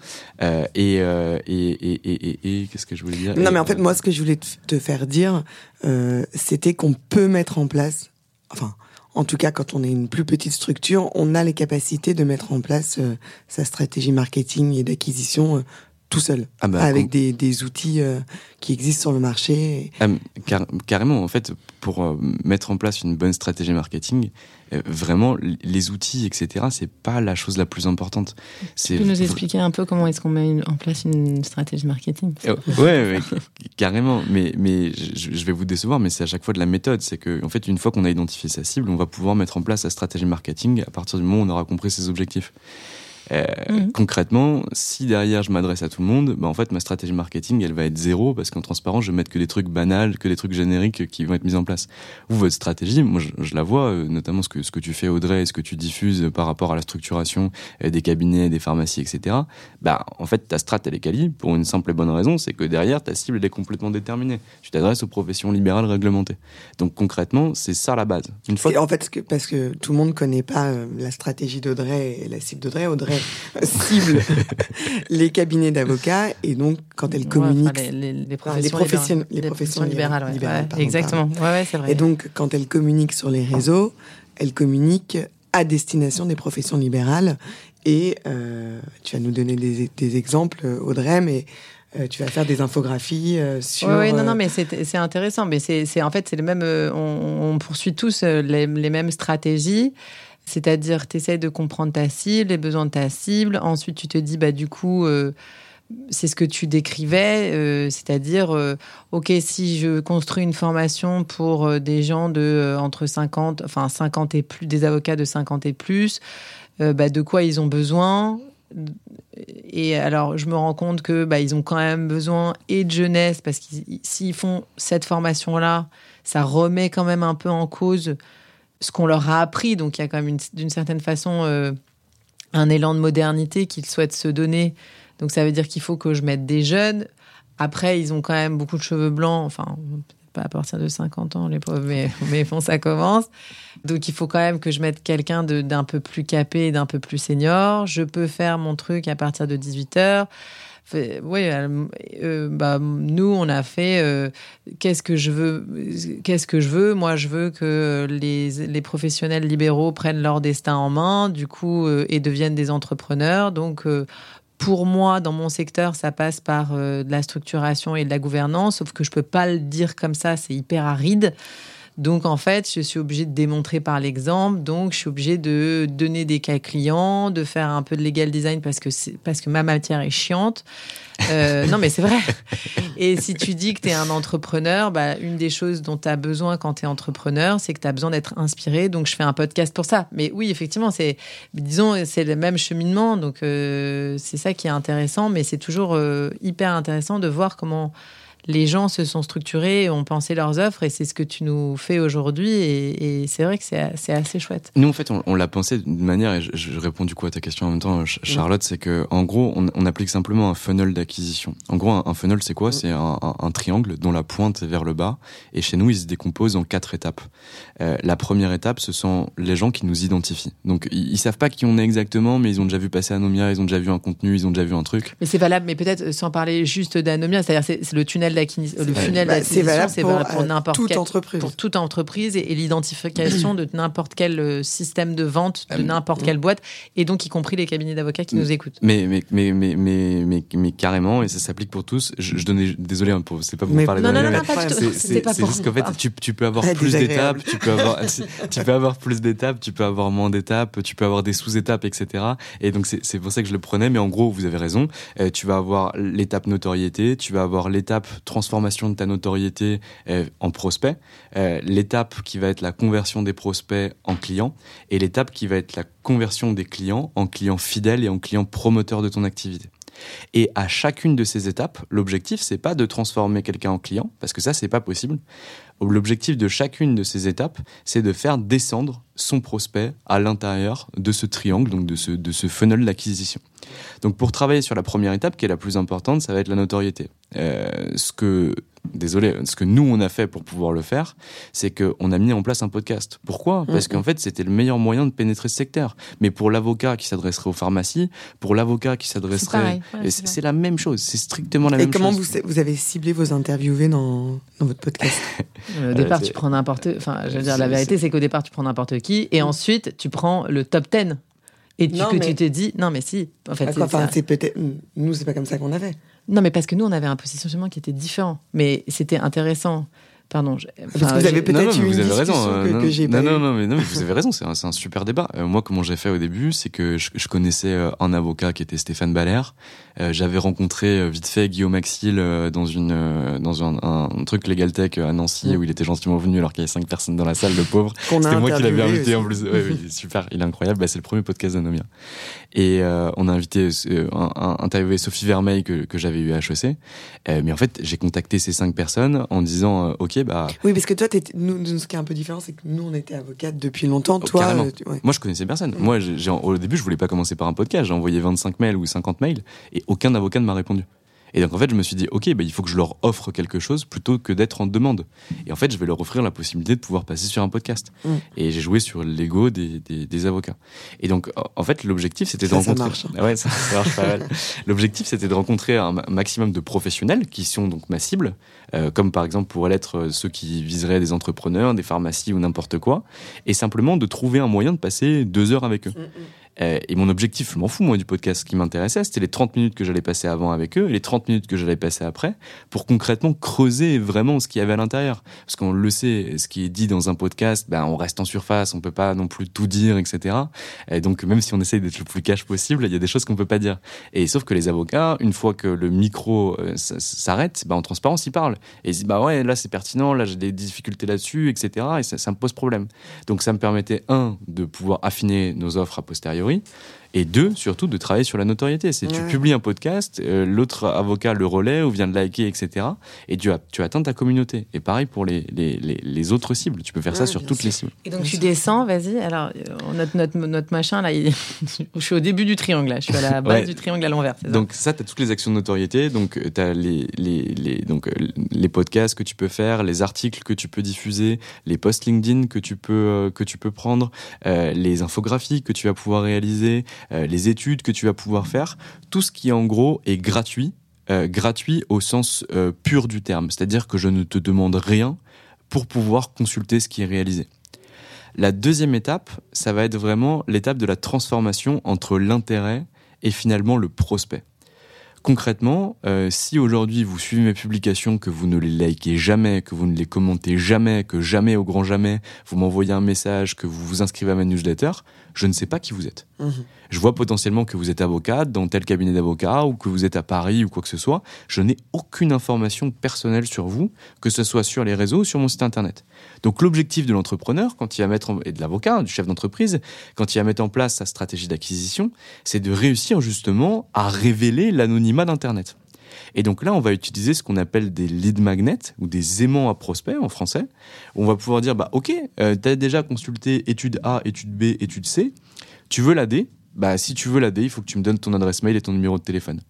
Euh, et, euh, et, et, et, et qu'est-ce que je voulais dire? Non, mais en fait, moi, ce que je voulais te faire dire, euh, c'était qu'on peut mettre en place, enfin, en tout cas, quand on est une plus petite structure, on a les capacités de mettre en place euh, sa stratégie marketing et d'acquisition euh, tout seul, ah bah, avec des, des, outils euh, qui existent sur le marché. Ah, carrément, en fait, pour euh, mettre en place une bonne stratégie marketing, euh, vraiment, les outils, etc., c'est pas la chose la plus importante. Tu peux nous expliquer un peu comment est-ce qu'on met en place une stratégie marketing ouais, <laughs> carrément. Mais, mais je, je, vais vous décevoir, mais c'est à chaque fois de la méthode. C'est que, en fait, une fois qu'on a identifié sa cible, on va pouvoir mettre en place la stratégie marketing à partir du moment où on aura compris ses objectifs. Euh, mhm. Concrètement, si derrière je m'adresse à tout le monde, bah en fait ma stratégie marketing elle va être zéro parce qu'en transparence je vais mettre que des trucs banals, que des trucs génériques qui vont être mis en place. Vous votre stratégie, moi je, la vois, euh, notamment ce que ce que tu fais Audrey et ce que tu diffuses par rapport à la structuration euh, des cabinets, des pharmacies, etc. Bah en fait ta strat elle est quali pour une simple et bonne raison, c'est que derrière ta cible elle est complètement déterminée. Tu t'adresses aux professions libérales réglementées. Donc concrètement c'est ça la base. Une fois en fait parce que tout le monde connaît pas la stratégie d'Audrey et la cible d'Audrey. Audrey cible <laughs> les cabinets d'avocats et donc quand elle communique les, professions, les, professions, libérales, exactement et donc quand elle communique sur les réseaux elle communique à destination des professions libérales et euh, tu vas nous donner des, exemples Audrey mais euh, tu vas faire des infographies euh, sur. Oui, non, non, mais c'est intéressant. Mais c'est en fait, c'est le même. On, on, poursuit tous les, les mêmes stratégies. C'est-à-dire, tu essaies de comprendre ta cible, les besoins de ta cible. Ensuite, tu te dis, bah, du coup, euh, c'est ce que tu décrivais, euh, c'est-à-dire, euh, OK, si je construis une formation pour des gens de entre 50, enfin 50 et plus, des avocats de 50 et plus, bah, de quoi ils ont besoin? Et alors, je me rends compte que bah, ils ont quand même besoin et de jeunesse parce que s'ils font cette formation-là, ça remet quand même un peu en cause ce qu'on leur a appris. Donc il y a quand même d'une certaine façon euh, un élan de modernité qu'ils souhaitent se donner. Donc ça veut dire qu'il faut que je mette des jeunes. Après, ils ont quand même beaucoup de cheveux blancs. Enfin, pas à partir de 50 ans, les pauvres, mais, <laughs> mais bon, ça commence. Donc il faut quand même que je mette quelqu'un d'un peu plus capé, d'un peu plus senior. Je peux faire mon truc à partir de 18 heures oui, euh, bah, nous, on a fait euh, qu'est-ce que je veux Qu'est-ce que je veux? Moi, je veux que les, professionnels libéraux prennent leur destin en main, du coup, euh, et deviennent des entrepreneurs. Donc, pour moi, dans mon secteur, ça passe par de la structuration et de la gouvernance, sauf que je peux pas le dire comme ça, c'est hyper aride. Donc en fait, je suis obligée de démontrer par l'exemple. Donc je suis obligée de donner des cas clients, de faire un peu de legal design parce que parce que ma matière est chiante. Euh, <laughs> non mais c'est vrai. Et si tu dis que tu es un entrepreneur, bah, une des choses dont tu as besoin quand tu es entrepreneur, c'est que tu as besoin d'être inspiré. Donc je fais un podcast pour ça. Mais oui, effectivement, c'est disons c'est le même cheminement. Donc euh, c'est ça qui est intéressant, mais c'est toujours euh, hyper intéressant de voir comment les gens se sont structurés, ont pensé leurs offres et c'est ce que tu nous fais aujourd'hui. Et, c'est vrai que c'est assez chouette. Nous, en fait, on, l'a pensé d'une manière, et je, réponds du coup à ta question en même temps, Charlotte, c'est que en gros, on, applique simplement un funnel d'acquisition. En gros, un, funnel, c'est quoi? C'est un, triangle dont la pointe est vers le bas. Et chez nous, il se décompose en quatre étapes. Euh, la première étape, ce sont les gens qui nous identifient. Donc, ils, ils, savent pas qui on est exactement, mais ils ont déjà vu passer Anomia, ils ont déjà vu un contenu, ils ont déjà vu un truc. Mais c'est valable, mais peut-être sans parler juste d'Anomia, c'est-à-dire c'est le tunnel le funnel c'est d'acquisition, valable c'est pour, valable pour euh, n'importe toute quelle entreprise. pour toute entreprise et, et l'identification de n'importe quel euh, système de vente de Euh, n'importe quelle boîte et donc y compris les cabinets d'avocats qui Mm. nous écoutent. Mais, mais, mais, mais, mais, mais, mais carrément, et ça s'applique pour tous. Je, je donnais, désolé, hein, pour, c'est pas pour Mais- parler Non, de non, non, non, pas c'est- juste qu'en fait, Ah. tu, tu peux avoir Ah, plus d'étapes, tu peux avoir, tu peux avoir plus d'étapes, tu peux avoir moins d'étapes, tu peux avoir des sous-étapes, etc. Et donc, c'est c'est pour ça que je le prenais. Mais en gros, vous avez raison. Euh, tu vas avoir l'étape notoriété, tu vas avoir l'étape transformation de ta notoriété euh, en prospect, euh, l'étape qui va être la conversion des prospects en clients, et l'étape qui va être la conversion des clients en clients fidèles et en clients promoteurs de ton activité. Et à chacune de ces étapes, l'objectif c'est pas de transformer quelqu'un en client parce que ça c'est pas possible. L'objectif de chacune de ces étapes, c'est de faire descendre son prospect à l'intérieur de ce triangle, donc de ce, funnel d'acquisition. Donc pour travailler sur la première étape, qui est la plus importante, ça va être la notoriété. Euh, ce que, désolé, ce que nous on a fait pour pouvoir le faire, c'est qu'on a mis en place un podcast. Pourquoi? Parce Mhm. qu'en fait c'était le meilleur moyen de pénétrer ce secteur. Mais pour l'avocat qui s'adresserait aux pharmacies, pour l'avocat qui s'adresserait, ouais, et c'est la même chose. C'est strictement la Et même comment chose. vous, vous avez ciblé vos interviewés dans, dans votre podcast? Vrai. <laughs> Au départ, c'est- tu prends n'importe. Enfin, je veux dire, c'est- la vérité, c'est qu'au départ, tu prends n'importe qui, et ensuite, tu prends le top 10. Et tu, Non, que mais- tu te dis, non, mais si. En fait, c'est peut-être nous, c'est pas comme ça qu'on avait. Non, mais parce que nous, on avait un positionnement qui était différent, mais c'était intéressant. Pardon. je- Parce que vous avez peut-être eu une vous avez raison. euh, que, non, que j'ai non, pas non, non, mais non, mais vous <laughs> avez raison. C'est un, c'est un super débat. Euh, moi, comment j'ai fait au début, c'est que je, je connaissais euh, un avocat qui était Stéphane Baller. Euh, J'avais rencontré vite fait Guillaume Axil dans une dans un, un truc Legal Tech à Nancy Mm. où il était gentiment venu alors qu'il y avait cinq personnes dans la salle, le pauvre. <laughs> Qu'on a C'était moi qui l'avais invité en plus. Ouais, oui, <laughs> super, il est incroyable. Bah, c'est le premier podcast d'Anomia. Et euh, on a invité, euh, un, un- interviewé Sophie Vermeil que, que j'avais eu à HEC. Euh, mais en fait, j'ai contacté ces cinq personnes en disant, euh, bah Oui, parce que toi, nous, ce qui est un peu différent, c'est que nous, on était avocate depuis longtemps. Oh, Toi, euh, tu- ouais. Moi, je connaissais personne. Moi, j'ai- au début, je voulais pas commencer par un podcast. J'ai envoyé 25 mails ou 50 mails et aucun avocat ne m'a répondu. Et donc, en fait, je me suis dit, OK, bah, il faut que je leur offre quelque chose plutôt que d'être en demande. Et en fait, je vais leur offrir la possibilité de pouvoir passer sur un podcast. Mm. Et j'ai joué sur l'ego des, des, des avocats. Et donc, en- fait, l'objectif, c'était de Ça, ça rencontrer. marche, hein. Ah Ouais, ça, ça marche pas mal. <laughs> L'objectif, c'était de rencontrer un ma- maximum de professionnels qui sont donc ma cible, euh, comme par exemple pourraient l'être euh, ceux qui viseraient des entrepreneurs, des pharmacies ou n'importe quoi, et simplement de trouver un moyen de passer deux heures avec eux. Euh, et mon objectif, je m'en fous moi du podcast, ce qui m'intéressait, c'était les 30 minutes que j'allais passer avant avec eux et les 30 minutes que j'allais passer après pour concrètement creuser vraiment ce qu'il y avait à l'intérieur. Parce qu'on le sait, ce qui est dit dans un podcast, ben, on reste en surface, on peut pas non plus tout dire, etc. Et donc même si on essaye d'être le plus cash possible, il y a des choses qu'on peut pas dire. Et sauf que les avocats, une fois que le micro euh, s'arrête, ben, en transparence, ils parlent. Et ils disent, bah ouais, là c'est pertinent, là j'ai des difficultés là-dessus, etc. Et ça, ça me pose problème. Donc ça me permettait, un, de pouvoir affiner nos offres a posteriori, théorie et deux, surtout, de travailler sur la notoriété. C'est tu publies un podcast, euh, l'autre avocat le relaie ou vient de liker, etc. Et tu, as, tu atteins ta communauté. Et pareil pour les, les, les, les autres cibles. Tu peux faire ça sur toutes sûr. les cibles. Et donc Bien tu sûr. descends, vas-y. Alors euh, notre, notre, notre machin là, il- <laughs> je suis au début du triangle là. Je suis à la <laughs> base Ouais. du triangle à l'envers. Donc ça, tu as toutes les actions de notoriété. Donc tu as les, les, les, donc, euh, les podcasts que tu peux faire, les articles que tu peux diffuser, les posts LinkedIn que tu peux, euh, que tu peux prendre, euh, les infographies que tu vas pouvoir réaliser, euh, les études que tu vas pouvoir faire. Tout ce qui en gros est gratuit, euh, gratuit au sens euh, pur du terme. C'est-à-dire que je ne te demande rien pour pouvoir consulter ce qui est réalisé. La deuxième étape, ça va être vraiment l'étape de la transformation entre l'intérêt et finalement le prospect. Concrètement, euh, si aujourd'hui vous suivez mes publications, que vous ne les likez jamais, que vous ne les commentez jamais, que jamais au grand jamais vous m'envoyez un message, que vous vous inscrivez à ma newsletter, je ne sais pas qui vous êtes. Mhm. Je vois potentiellement que vous êtes avocate dans tel cabinet d'avocat ou que vous êtes à Paris ou quoi que ce soit. Je n'ai aucune information personnelle sur vous, que ce soit sur les réseaux ou sur mon site internet. Donc l'objectif de l'entrepreneur, quand il va mettre et de l'avocat, du chef d'entreprise, quand il va mettre en place sa stratégie d'acquisition, c'est de réussir justement à révéler l'anonymat d'internet. Et donc là, on va utiliser ce qu'on appelle des lead magnets ou des aimants à prospects en français. On va pouvoir dire, bah ok, tu as déjà consulté étude A, étude B, étude C. Tu veux la D Bah si tu veux la D, il faut que tu me donnes ton adresse mail et ton numéro de téléphone.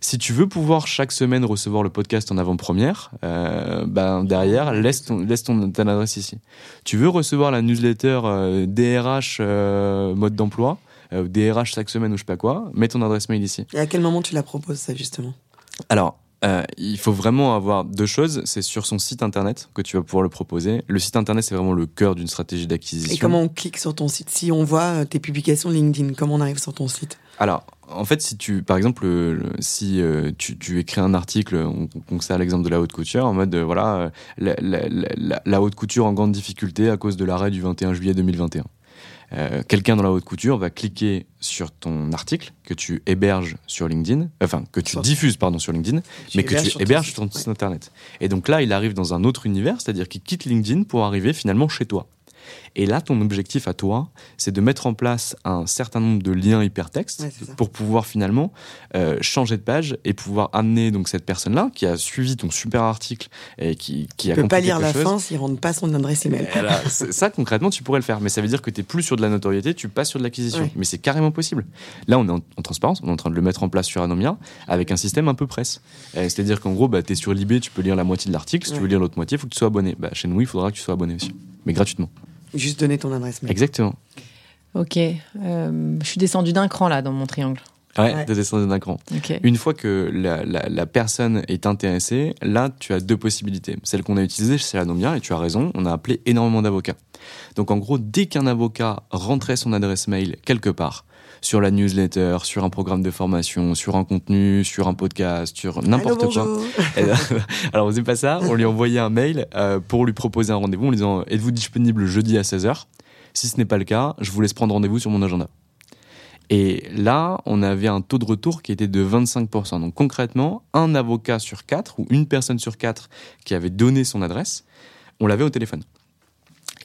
Si tu veux pouvoir chaque semaine recevoir le podcast en avant-première, euh, ben derrière, laisse, ton, laisse ton, ton adresse ici. Tu veux recevoir la newsletter euh, DRH euh, mode d'emploi, euh, DRH chaque semaine ou je sais pas quoi, mets ton adresse mail ici. Et à quel moment tu la proposes, ça, justement? Alors, euh, il faut vraiment avoir deux choses. C'est sur son site internet que tu vas pouvoir le proposer. Le site internet, c'est vraiment le cœur d'une stratégie d'acquisition. Et comment on clique sur ton site? Si on voit euh, tes publications LinkedIn, comment on arrive sur ton site? Alors, en fait, si tu, par exemple, si euh, tu, écris un article, on, on sait l'exemple de la haute couture, en mode, voilà, la, la, haute couture en grande difficulté à cause de l'arrêt du 21 juillet 2021. Euh, quelqu'un dans la haute couture va cliquer sur ton article que tu héberges sur LinkedIn, enfin que tu diffuses pardon sur LinkedIn, mais que tu héberges sur ton site internet. Et donc là, il arrive dans un autre univers, c'est-à-dire qu'il quitte LinkedIn pour arriver finalement chez toi. Et là, ton objectif à toi, c'est de mettre en place un certain nombre de liens hypertextes pour pouvoir finalement euh, changer de page et pouvoir amener donc cette personne-là qui a suivi ton super article et qui, qui a peut pas lire la fin s'il rentre pas son adresse email. <laughs> ça, concrètement, tu pourrais le faire, mais ça veut dire que tu es plus sur de la notoriété, tu passes sur de l'acquisition. Mais c'est carrément possible. Là, on est en, transparence, on est en train de le mettre en place sur Anomia avec un système un peu presse. Euh, c'est-à-dire qu'en gros, bah, tu es sur Libé, tu peux lire la moitié de l'article. Si tu veux lire l'autre moitié, il faut que tu sois abonné. Bah, chez nous, il faudra que tu sois abonné aussi, mais gratuitement. Juste donner ton adresse mail. Exactement. Ok. Euh, je suis descendu d'un cran là dans mon triangle. Ouais, ouais. descendu d'un cran. Une fois que la, la, personne est intéressée, là, tu as deux possibilités. Celle qu'on a utilisée chez Anomia, et tu as raison, on a appelé énormément d'avocats. Donc en gros, dès qu'un avocat rentrait son adresse mail quelque part, sur la newsletter, sur un programme de formation, sur un contenu, sur un podcast, sur n'importe quoi. Ben, <laughs> alors, on faisait pas ça. On lui envoyait un mail euh, pour lui proposer un rendez-vous en lui disant Êtes-vous disponible jeudi à 16h Si ce n'est pas le cas, je vous laisse prendre rendez-vous sur mon agenda. Et là, on avait un taux de retour qui était de 25%. Donc concrètement, un avocat sur quatre ou une personne sur quatre qui avait donné son adresse, on l'avait au téléphone.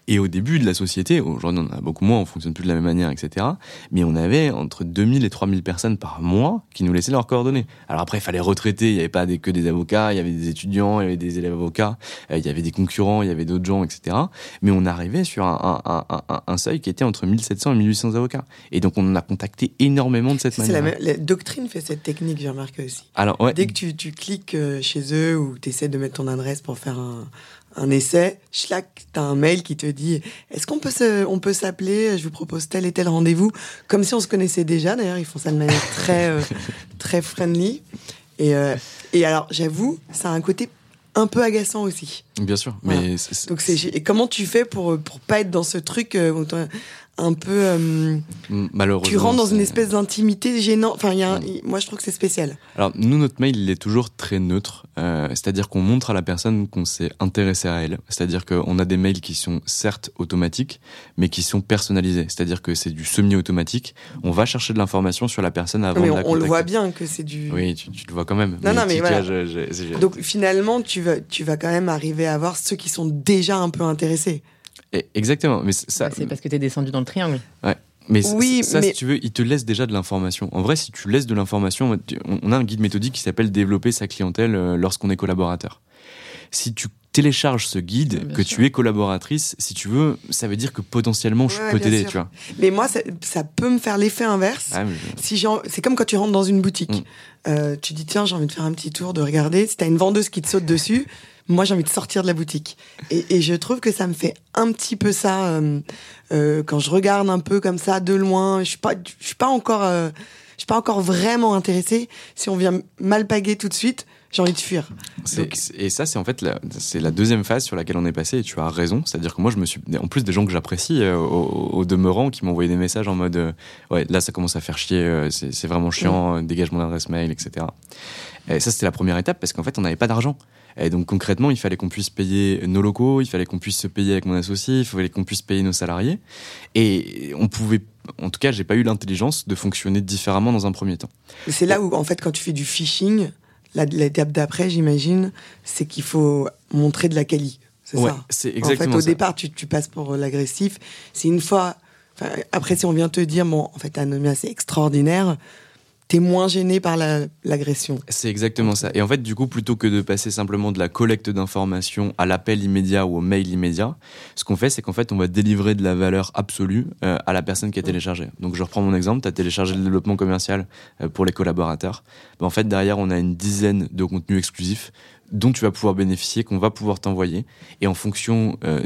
Et au début de la société, aujourd'hui on en a beaucoup moins, on fonctionne plus de la même manière, etc. Mais on avait entre 2000 et 3000 personnes par mois qui nous laissaient leurs coordonnées. Alors après, il fallait retraiter, il n'y avait pas que des avocats, il y avait des étudiants, il y avait des élèves avocats, euh, il y avait des concurrents, il y avait d'autres gens, etc. Mais on arrivait sur un, un, un, un, seuil qui était entre 1700 et 1800 avocats. Et donc on a contacté énormément de cette manière. La, la, doctrine fait cette technique, j'ai remarqué aussi. Alors, ouais. Dès que tu, tu cliques euh, chez eux ou tu essaies de mettre ton adresse pour faire un, un essai, schlack, t'as un mail qui te dit est-ce qu'on peut se, on peut s'appeler Je vous propose tel et tel rendez-vous, comme si on se connaissait déjà. D'ailleurs, ils font ça de manière très euh, <laughs> très friendly. Et, euh, et alors, j'avoue, ça a un côté un peu agaçant aussi. Bien sûr, mais donc c'est et comment tu fais pour pour pas être dans ce truc euh, un peu. Euh, Malheureusement. Tu rentres dans une espèce d'intimité gênante. Enfin, y a moi, je trouve que c'est spécial. Alors, nous, notre mail, il est toujours très neutre. Euh, c'est-à-dire qu'on montre à la personne qu'on s'est intéressé à elle. C'est-à-dire qu'on a des mails qui sont certes automatiques, mais qui sont personnalisés. C'est-à-dire que c'est du semi-automatique. On va chercher de l'information sur la personne avant mais de la on, le voit bien que c'est du. Oui, tu, le vois quand même. Non, non, mais voilà. Donc, finalement, tu vas, tu vas quand même arriver à voir ceux qui sont déjà un peu intéressés. Exactement. Mais ça, c'est parce que tu es descendu dans le triangle. Ouais. Mais oui, ça, si tu veux, il te laisse déjà de l'information. En vrai, si tu laisses de l'information, on a un guide méthodique qui s'appelle Développer sa clientèle euh, lorsqu'on est collaborateur. Si tu télécharges ce guide, que tu es collaboratrice, si tu veux, ça veut dire que potentiellement je peux t'aider, tu vois. Mais moi, ça, peut me faire l'effet inverse. Ah, si c'est comme quand tu rentres dans une boutique. Mm. Euh, tu dis tiens, j'ai envie de faire un petit tour, de regarder. Si t'as une vendeuse qui te saute dessus, moi j'ai envie de sortir de la boutique. Et, et, je trouve que ça me fait un petit peu ça euh, euh, quand je regarde un peu comme ça de loin. Je suis pas, je suis pas encore, euh, je suis pas encore vraiment intéressée. Si on vient mal paguer tout de suite, j'ai envie de fuir. Et ça, c'est en fait la, c'est la deuxième phase sur laquelle on est passé. Et tu as raison, c'est-à-dire que moi, je me suis, en plus des gens que j'apprécie euh, au, demeurant, qui m'ont envoyé des messages en mode, euh, ouais, là, ça commence à faire chier, c'est vraiment chiant, mm. dégage mon adresse mail, etc. Et ça, c'était la première étape parce qu'en fait, on n'avait pas d'argent. Et donc concrètement, il fallait qu'on puisse payer nos locaux, il fallait qu'on puisse se payer avec mon associé, il fallait qu'on puisse payer nos salariés. Et on pouvait, en tout cas, j'ai pas eu l'intelligence de fonctionner différemment dans un premier temps. C'est là où, en fait, quand tu fais du phishing, l'étape d'après, j'imagine, c'est qu'il faut montrer de la qualité. C'est ça. C'est exactement. En fait, au départ, tu, tu passes pour l'agressif. C'est une fois. après, si on vient te dire, bon, en fait, Anomia, c'est extraordinaire, t'es moins gêné par l'agression. c'est exactement ça. Et en fait, du coup, plutôt que de passer simplement de la collecte d'informations à l'appel immédiat ou au mail immédiat, ce qu'on fait, c'est qu'en fait, on va délivrer de la valeur absolue euh, à la personne qui a téléchargé. Donc, je reprends mon exemple, tu as téléchargé le développement commercial euh, pour les collaborateurs. Ben, en fait, derrière, on a une dizaine de contenus exclusifs dont tu vas pouvoir bénéficier, qu'on va pouvoir t'envoyer. Et en fonction, euh,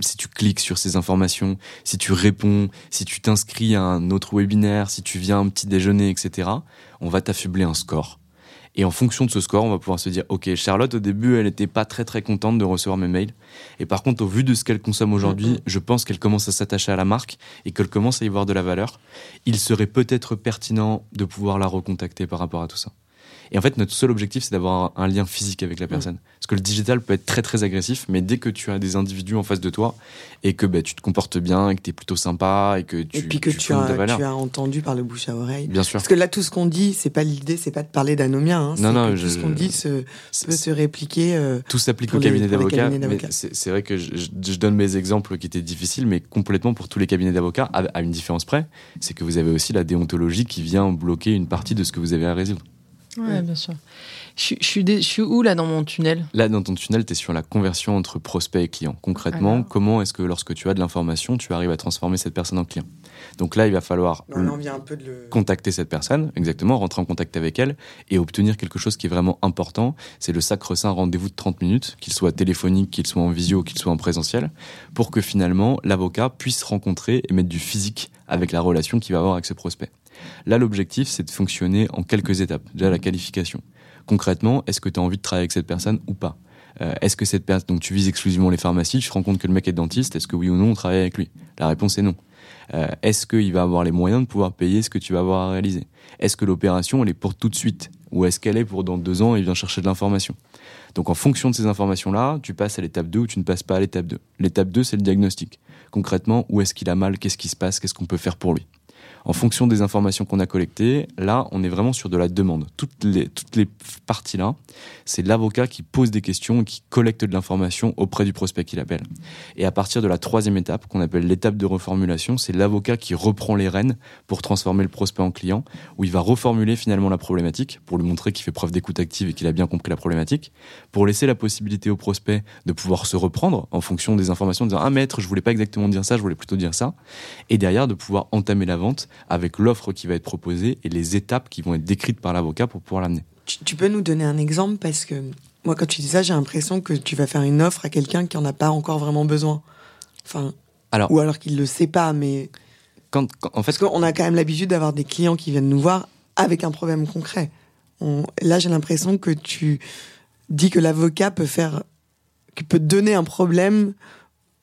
si tu cliques sur ces informations, si tu réponds, si tu t'inscris à un autre webinaire, si tu viens à un petit déjeuner, etc., on va t'affubler un score. Et en fonction de ce score, on va pouvoir se dire, OK, Charlotte, au début, elle n'était pas très très contente de recevoir mes mails. Et par contre, au vu de ce qu'elle consomme aujourd'hui, je pense qu'elle commence à s'attacher à la marque et qu'elle commence à y voir de la valeur. Il serait peut-être pertinent de pouvoir la recontacter par rapport à tout ça. Et en fait, notre seul objectif, c'est d'avoir un lien physique avec la mm. personne. Parce que le digital peut être très très agressif, mais dès que tu as des individus en face de toi et que bah, tu te comportes bien, et que tu es plutôt sympa et que tu et puis que tu, as, tu as entendu par le bouche à oreille. Bien sûr. Parce que là, tout ce qu'on dit, c'est pas l'idée, c'est pas de parler d'anomia. Hein, non, non, tout ce qu'on dit se, peut se répliquer. Euh, tout s'applique au cabinet d'avocats. C'est vrai que je, je, donne mes exemples qui étaient difficiles, mais complètement pour tous les cabinets d'avocats, à une différence près, c'est que vous avez aussi la déontologie qui vient bloquer une partie de ce que vous avez à résoudre. Oui, bien sûr. Je, je, suis où là dans mon tunnel? Là, dans ton tunnel, tu es sur la conversion entre prospect et client. Concrètement, comment est-ce que lorsque tu as de l'information, tu arrives à transformer cette personne en client? Donc là, il va falloir contacter cette personne, exactement, rentrer en contact avec elle et obtenir quelque chose qui est vraiment important. C'est le sacre-saint rendez-vous de 30 minutes, qu'il soit téléphonique, qu'il soit en visio, qu'il soit en présentiel, pour que finalement l'avocat puisse rencontrer et mettre du physique avec la relation qu'il va avoir avec ce prospect. Là, l'objectif, c'est de fonctionner en quelques étapes. Déjà, la qualification. Concrètement, est-ce que tu as envie de travailler avec cette personne ou pas? Euh, Est-ce que cette personne, donc tu vises exclusivement les pharmacies, tu te rends compte que le mec est dentiste, est-ce que oui ou non on travaille avec lui? La réponse est non. Euh, est-ce qu'il va avoir les moyens de pouvoir payer ce que tu vas avoir à réaliser? Est-ce que l'opération, elle est pour tout de suite? Ou est-ce qu'elle est pour dans deux ans et il vient chercher de l'information? Donc en fonction de ces informations-là, tu passes à l'étape 2 ou tu ne passes pas à l'étape 2. L'étape 2, c'est le diagnostic. Concrètement, où est-ce qu'il a mal? Qu'est-ce qui se passe? Qu'est-ce qu'on peut faire pour lui? En fonction des informations qu'on a collectées, là, on est vraiment sur de la demande. Toutes les, toutes les parties-là, c'est l'avocat qui pose des questions et qui collecte de l'information auprès du prospect qu'il appelle. Et à partir de la troisième étape, qu'on appelle l'étape de reformulation, c'est l'avocat qui reprend les rênes pour transformer le prospect en client, où il va reformuler finalement la problématique, pour lui montrer qu'il fait preuve d'écoute active et qu'il a bien compris la problématique, pour laisser la possibilité au prospect de pouvoir se reprendre en fonction des informations, de dire, ah maître, je voulais pas exactement dire ça, je voulais plutôt dire ça, et derrière de pouvoir entamer la vente avec l'offre qui va être proposée et les étapes qui vont être décrites par l'avocat pour pouvoir l'amener. Tu, peux nous donner un exemple parce que moi, quand tu dis ça, j'ai l'impression que tu vas faire une offre à quelqu'un qui en a pas encore vraiment besoin. Enfin, alors, ou alors qu'il le sait pas, mais quand, en fait, parce qu'on a quand même l'habitude d'avoir des clients qui viennent nous voir avec un problème concret. là, j'ai l'impression que tu dis que l'avocat peut faire, qui peut donner un problème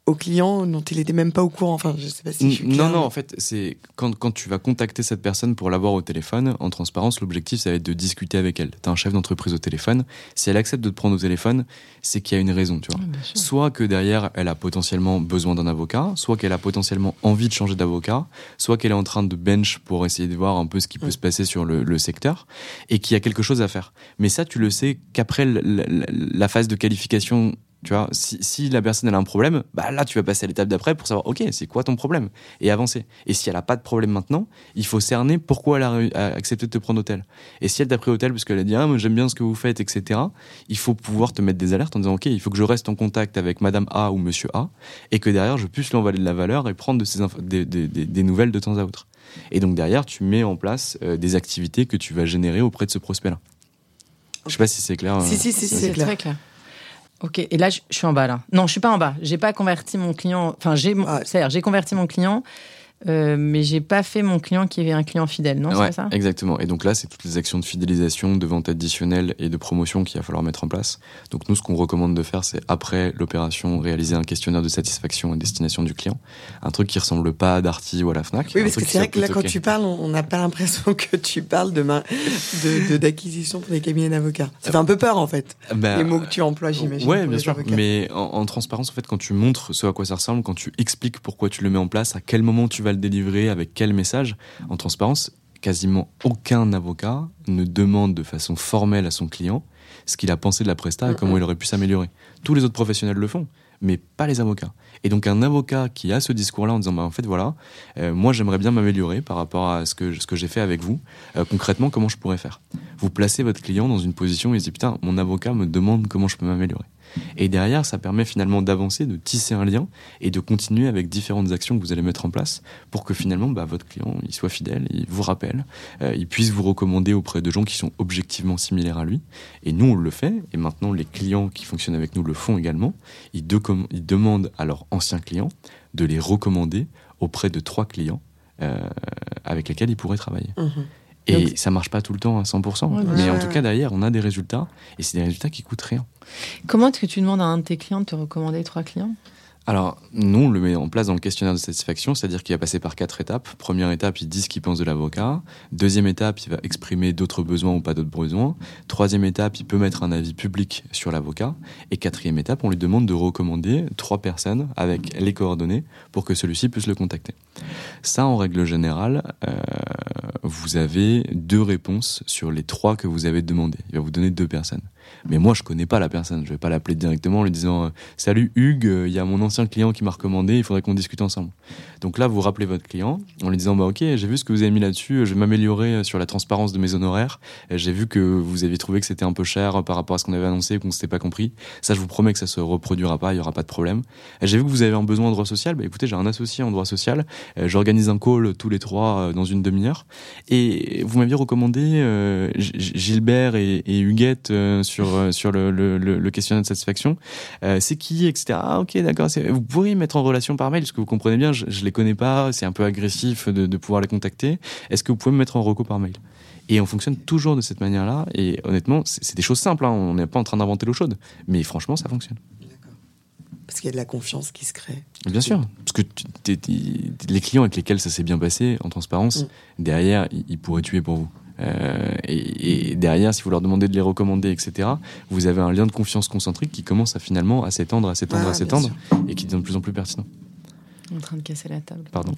au client dont il était même pas au courant. Enfin, je sais pas si je suis Non, non, en fait, c'est quand, quand tu vas contacter cette personne pour l'avoir au téléphone, en transparence, l'objectif, ça va être de discuter avec elle. Tu as un chef d'entreprise au téléphone. Si elle accepte de te prendre au téléphone, c'est qu'il y a une raison, tu vois. soit que derrière, elle a potentiellement besoin d'un avocat, soit qu'elle a potentiellement envie de changer d'avocat, soit qu'elle est en train de bench pour essayer de voir un peu ce qui peut se passer sur le, le secteur et qu'il y a quelque chose à faire. Mais ça, tu le sais qu'après la phase de qualification tu vois, si, si, la personne elle a un problème, bah là tu vas passer à l'étape d'après pour savoir ok c'est quoi ton problème? Et avancer. Et si elle a pas de problème maintenant, il faut cerner pourquoi elle a, accepté de te prendre hôtel. Et si elle t'a pris hôtel parce qu'elle a dit ah j'aime bien ce que vous faites etc. Il faut pouvoir te mettre des alertes en disant ok il faut que je reste en contact avec Madame A ou Monsieur A et que derrière je puisse lui envoyer de la valeur et prendre de des, des, des, nouvelles de temps à autre. Et donc derrière tu mets en place euh, des activités que tu vas générer auprès de ce prospect là. Je sais pas si c'est clair. Si, si, si, c'est clair. Très clair. Ok, et là, je, suis en bas, là. Non, je suis pas en bas. J'ai pas converti mon client. Enfin, j'ai, ah. j'ai converti mon client. Euh, mais j'ai pas fait mon client qui est un client fidèle, non ouais, ça? Exactement. Et donc là, c'est toutes les actions de fidélisation, de vente additionnelle et de promotion qu'il va falloir mettre en place. Donc nous, ce qu'on recommande de faire, c'est après l'opération, réaliser un questionnaire de satisfaction et destination du client. Un truc qui ressemble pas à Darty ou à la Fnac. Oui, parce que c'est vrai que là, quand tu parles, on n'a pas l'impression <laughs> que tu parles de d'acquisition de, pour les cabinets d'avocats. Ça fait un peu peur, en fait. Bah, les mots que tu emploies, j'imagine. Ouais, bien sûr. Mais en, en, transparence, en fait, quand tu montres ce à quoi ça ressemble, quand tu expliques pourquoi tu le mets en place, à quel moment tu vas le délivrer, avec quel message, en transparence, quasiment aucun avocat ne demande de façon formelle à son client ce qu'il a pensé de la presta et comment il aurait pu s'améliorer. Tous les autres professionnels le font, mais pas les avocats. Et donc un avocat qui a ce discours-là en disant bah, en fait voilà, euh, moi j'aimerais bien m'améliorer par rapport à ce que, ce que j'ai fait avec vous, euh, concrètement comment je pourrais faire? Vous placez votre client dans une position où il se dit putain mon avocat me demande comment je peux m'améliorer. Et derrière, ça permet finalement d'avancer, de tisser un lien et de continuer avec différentes actions que vous allez mettre en place pour que finalement bah, votre client il soit fidèle, il vous rappelle, euh, il puisse vous recommander auprès de gens qui sont objectivement similaires à lui. Et nous, on le fait. Et maintenant, les clients qui fonctionnent avec nous le font également. Ils, demandent à leurs anciens clients de les recommander auprès de trois clients euh, avec lesquels ils pourraient travailler. Mmh Et ça marche pas tout le temps à 100%. mais en tout cas, derrière, on a des résultats. Et c'est des résultats qui coûtent rien. Comment est-ce que tu demandes à un de tes clients de te recommander trois clients? Alors, nous, on le met en place dans le questionnaire de satisfaction, c'est-à-dire qu'il va passer par quatre étapes. Première étape, il dit ce qu'il pense de l'avocat. Deuxième étape, il va exprimer d'autres besoins ou pas d'autres besoins. Troisième étape, il peut mettre un avis public sur l'avocat. Et quatrième étape, on lui demande de recommander trois personnes avec les coordonnées pour que celui-ci puisse le contacter. Ça, en règle générale, euh, vous avez deux réponses sur les trois que vous avez demandé. Il va vous donner deux personnes. Mais moi, je connais pas la personne. Je vais pas l'appeler directement en lui disant euh, Salut Hugues, il y a mon ancien client qui m'a recommandé, il faudrait qu'on discute ensemble. Donc là, vous rappelez votre client en lui disant Bah ok, j'ai vu ce que vous avez mis là-dessus, je vais m'améliorer euh, sur la transparence de mes honoraires. J'ai vu que vous aviez trouvé que c'était un peu cher par rapport à ce qu'on avait annoncé, qu'on s'était pas compris. Ça, je vous promets que ça se reproduira pas, il y aura pas de problème. J'ai vu que vous avez un besoin en droit social. Bah écoutez, j'ai un associé en droit social. J'organise un call tous les trois euh, dans une demi-heure. Et vous m'aviez recommandé Gilbert et, et Huguette euh, sur le, le, questionnaire de satisfaction. Euh, c'est qui, etc. Ah, ok, d'accord. Vous pourriez mettre en relation par mail, parce que vous comprenez bien, je, je les connais pas, c'est un peu agressif de, de pouvoir les contacter. Est-ce que vous pouvez me mettre en recours par mail? Et on fonctionne toujours de cette manière-là. Et honnêtement, c'est des choses simples. Hein. On n'est pas en train d'inventer l'eau chaude. Mais franchement, ça fonctionne. Parce qu'il y a de la confiance qui se crée. Bien sûr. Parce que les clients avec lesquels ça s'est bien passé, en transparence, mm. derrière, ils pourraient tuer pour vous. Euh, et, derrière, si vous leur demandez de les recommander, etc., vous avez un lien de confiance concentrique qui commence à finalement à s'étendre, à s'étendre, à ah, s'étendre, et qui devient de plus en plus pertinent. En train de casser la table. Pardon.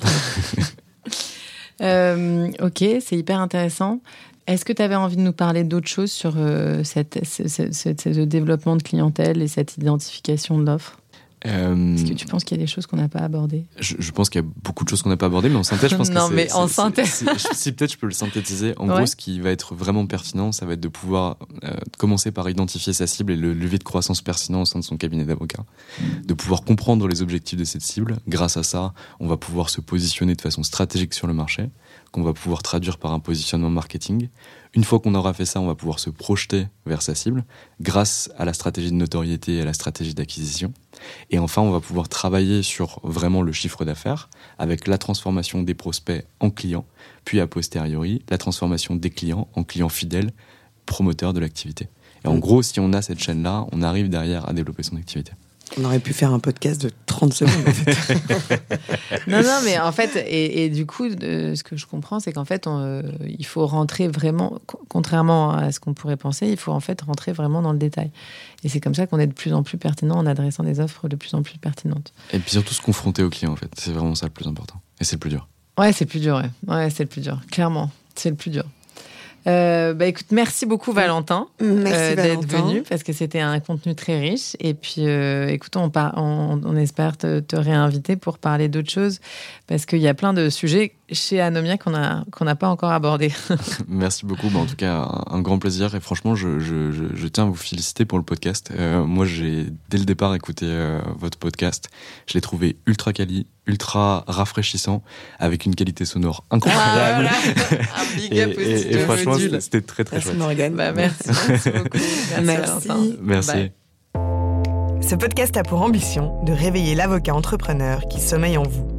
<laughs> euh, ok, c'est hyper intéressant. Est-ce que tu avais envie de nous parler d'autres choses sur euh, cette, ce, ce, développement de clientèle et cette identification de l'offre? Euh, Est-ce que tu penses qu'il y a des choses qu'on n'a pas abordées je, pense qu'il y a beaucoup de choses qu'on n'a pas abordées, mais en synthèse, je pense <laughs> non, que mais en synthèse. Si, peut-être je peux le synthétiser. En gros, ce qui va être vraiment pertinent, ça va être de pouvoir euh, commencer par identifier sa cible et le levier de croissance pertinent au sein de son cabinet d'avocat. De pouvoir comprendre les objectifs de cette cible. Grâce à ça, on va pouvoir se positionner de façon stratégique sur le marché, qu'on va pouvoir traduire par un positionnement marketing. Une fois qu'on aura fait ça, on va pouvoir se projeter vers sa cible grâce à la stratégie de notoriété et à la stratégie d'acquisition. Et enfin, on va pouvoir travailler sur vraiment le chiffre d'affaires avec la transformation des prospects en clients, puis a posteriori, la transformation des clients en clients fidèles, promoteurs de l'activité. Et en gros, si on a cette chaîne-là, on arrive derrière à développer son activité. On aurait pu faire un podcast de 30 secondes. En fait. <laughs> non, non, mais en fait, et, du coup, ce que je comprends, c'est qu'en fait, euh, il faut rentrer vraiment, contrairement à ce qu'on pourrait penser, il faut en fait rentrer vraiment dans le détail. Et c'est comme ça qu'on est de plus en plus pertinent en adressant des offres de plus en plus pertinentes. Et puis surtout se confronter au client, en fait. C'est vraiment ça le plus important. Et c'est le plus dur. Ouais, c'est le plus dur, ouais. Ouais, c'est le plus dur. Clairement, c'est le plus dur. Euh, bah écoute, merci beaucoup Valentin euh, d'être venu parce que c'était un contenu très riche. Et puis, euh, écoute, on, on, espère te, te, réinviter pour parler d'autres choses parce qu'il y a plein de sujets chez Anomia qu'on n'a qu'on n'a pas encore abordé. <laughs> Merci beaucoup. Bah, en tout cas, un, grand plaisir. Et franchement, je, je, je, tiens à vous féliciter pour le podcast. Euh, moi, j'ai dès le départ écouté euh, votre podcast. Je l'ai trouvé ultra quali, ultra rafraîchissant, avec une qualité sonore incroyable. Ah, <laughs> un big up et, et, franchement, c'était très très merci chouette. Morgane. Bah, merci, merci beaucoup. Merci. Merci. Ce podcast a pour ambition de réveiller l'avocat entrepreneur qui sommeille en vous.